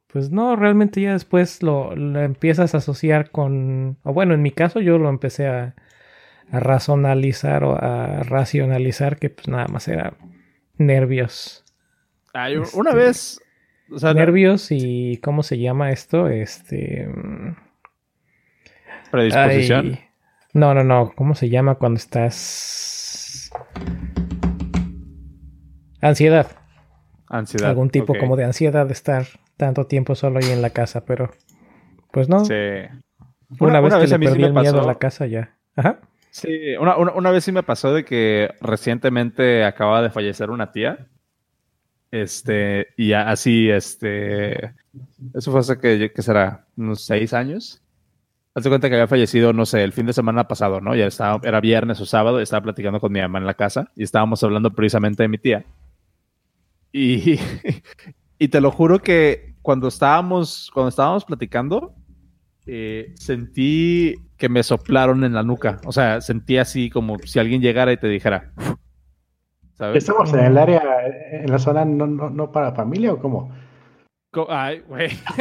pues no, realmente ya después lo, empiezas a asociar con, o bueno, en mi caso yo lo empecé a, a razonalizar o a racionalizar que pues nada más era nervios una este, vez. nervios y. ¿Cómo se llama esto? Este. Predisposición. no, no, no. ¿Cómo se llama cuando estás. Ansiedad. Ansiedad. Algún tipo como de ansiedad de estar tanto tiempo solo ahí en la casa, pero. Pues no. Sí. Una, vez que le perdí el miedo a la casa ya. Ajá. Sí, una, una, vez sí me pasó de que recientemente acaba de fallecer una tía este, y así, este, eso fue hace que, que será, unos seis años. Hazte cuenta que había fallecido, no sé, el fin de semana pasado, ¿no? Ya estaba, era viernes o sábado, y estaba platicando con mi mamá en la casa y estábamos hablando precisamente de mi tía. Y, y te lo juro que cuando estábamos, cuando estábamos platicando, eh, sentí que me soplaron en la nuca. O sea, sentí así como si alguien llegara y te dijera, ¿Estamos en el área, en la zona no, no, para familia o cómo? Ay, güey.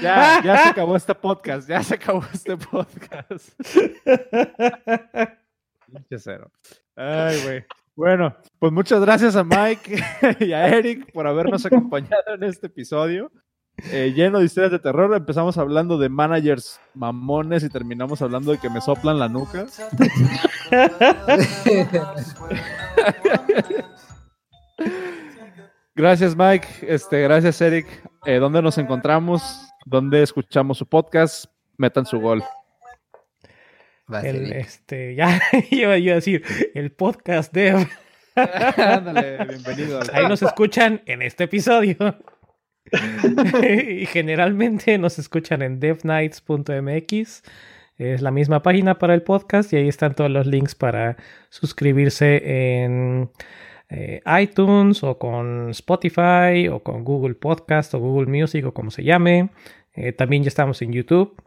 ya, ya se acabó este podcast. Ya se acabó este podcast. cero. Ay, güey. Bueno, pues muchas gracias a Mike y a Eric por habernos acompañado en este episodio. Eh, lleno de historias de terror. Empezamos hablando de managers mamones y terminamos hablando de que me soplan la nuca. gracias, Mike. Este, gracias, Eric. Eh, ¿Dónde nos encontramos? ¿Dónde escuchamos su podcast? Metan su gol. este, ya iba a decir, el podcast de. Ándale, bienvenido. Ahí nos escuchan en este episodio. y generalmente nos escuchan en devnights.mx. Es la misma página para el podcast y ahí están todos los links para suscribirse en eh, iTunes o con Spotify o con Google Podcast o Google Music o como se llame. Eh, también ya estamos en YouTube.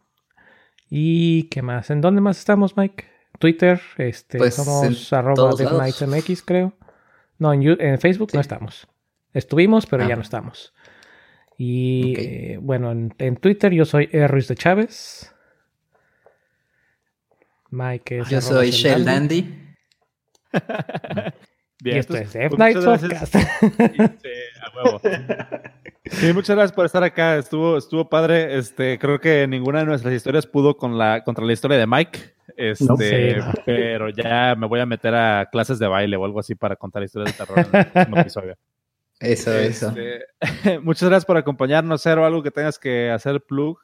¿Y qué más? ¿En dónde más estamos, Mike? Twitter, este, pues somos arroba MX, creo. No, en, Facebook no estamos. Estuvimos, pero ya ah. no estamos. Y eh, bueno, en, Twitter yo soy Ruiz de Chávez. Mike es. Yo soy Shell Dandy. Bien, y esto es F Night Podcast. sí, a huevo. Sí, muchas gracias por estar acá. Estuvo, estuvo padre. Este, creo que ninguna de nuestras historias pudo con la, contra la historia de Mike. Este, pero ya me voy a meter a clases de baile o algo así para contar historias de terror en el próximo episodio. Eso, eso. Este, muchas gracias por acompañarnos, Cero. Algo que tengas que hacer plug.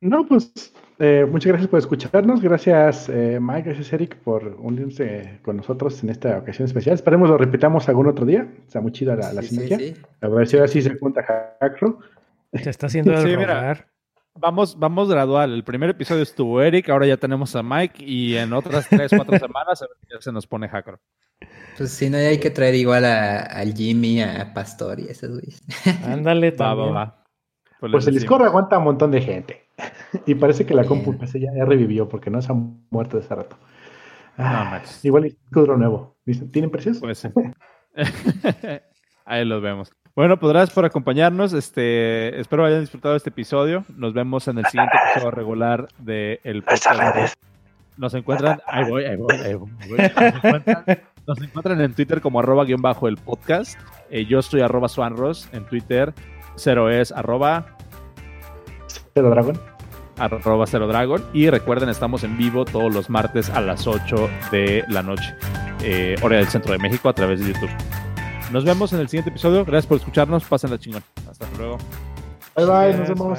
No, pues eh, muchas gracias por escucharnos. Gracias, eh, Mike. Gracias, Eric, por unirse con nosotros en esta ocasión especial. Esperemos lo repitamos algún otro día. Está muy chida la, la sinergia. A ver si ahora sí se junta Hackro. Se está haciendo el sí, Vamos, vamos gradual. El primer episodio estuvo Eric, ahora ya tenemos a Mike y en otras tres, cuatro semanas ya se nos pone Hacker. Pues si no, hay que traer igual a, al Jimmy, a Pastor y esos güeyes. Ándale, va, va, va. Pues, pues el Discord aguanta un montón de gente. y parece que la compu ya, ya, revivió porque no se ha muerto de ese rato. Ah, igual es nuevo. ¿Tienen precios? Pues sí. Ahí los vemos. Bueno, pues gracias por acompañarnos. Este, espero hayan disfrutado este episodio. Nos vemos en el siguiente episodio regular de el podcast. Nos encuentran, ahí voy, ahí voy, ahí voy. Nos encuentran, en Twitter como arroba guion bajo el podcast. Eh, yo soy arroba Swanros en Twitter. Cero es arroba Cero Dragon. Arroba Cero Dragon. Y recuerden, estamos en vivo todos los martes a las 8 de la noche, eh, hora del centro de México, a través de YouTube. Nos vemos en el siguiente episodio. Gracias por escucharnos. Pásenla chingón. Hasta luego. Bye bye. Nos vemos.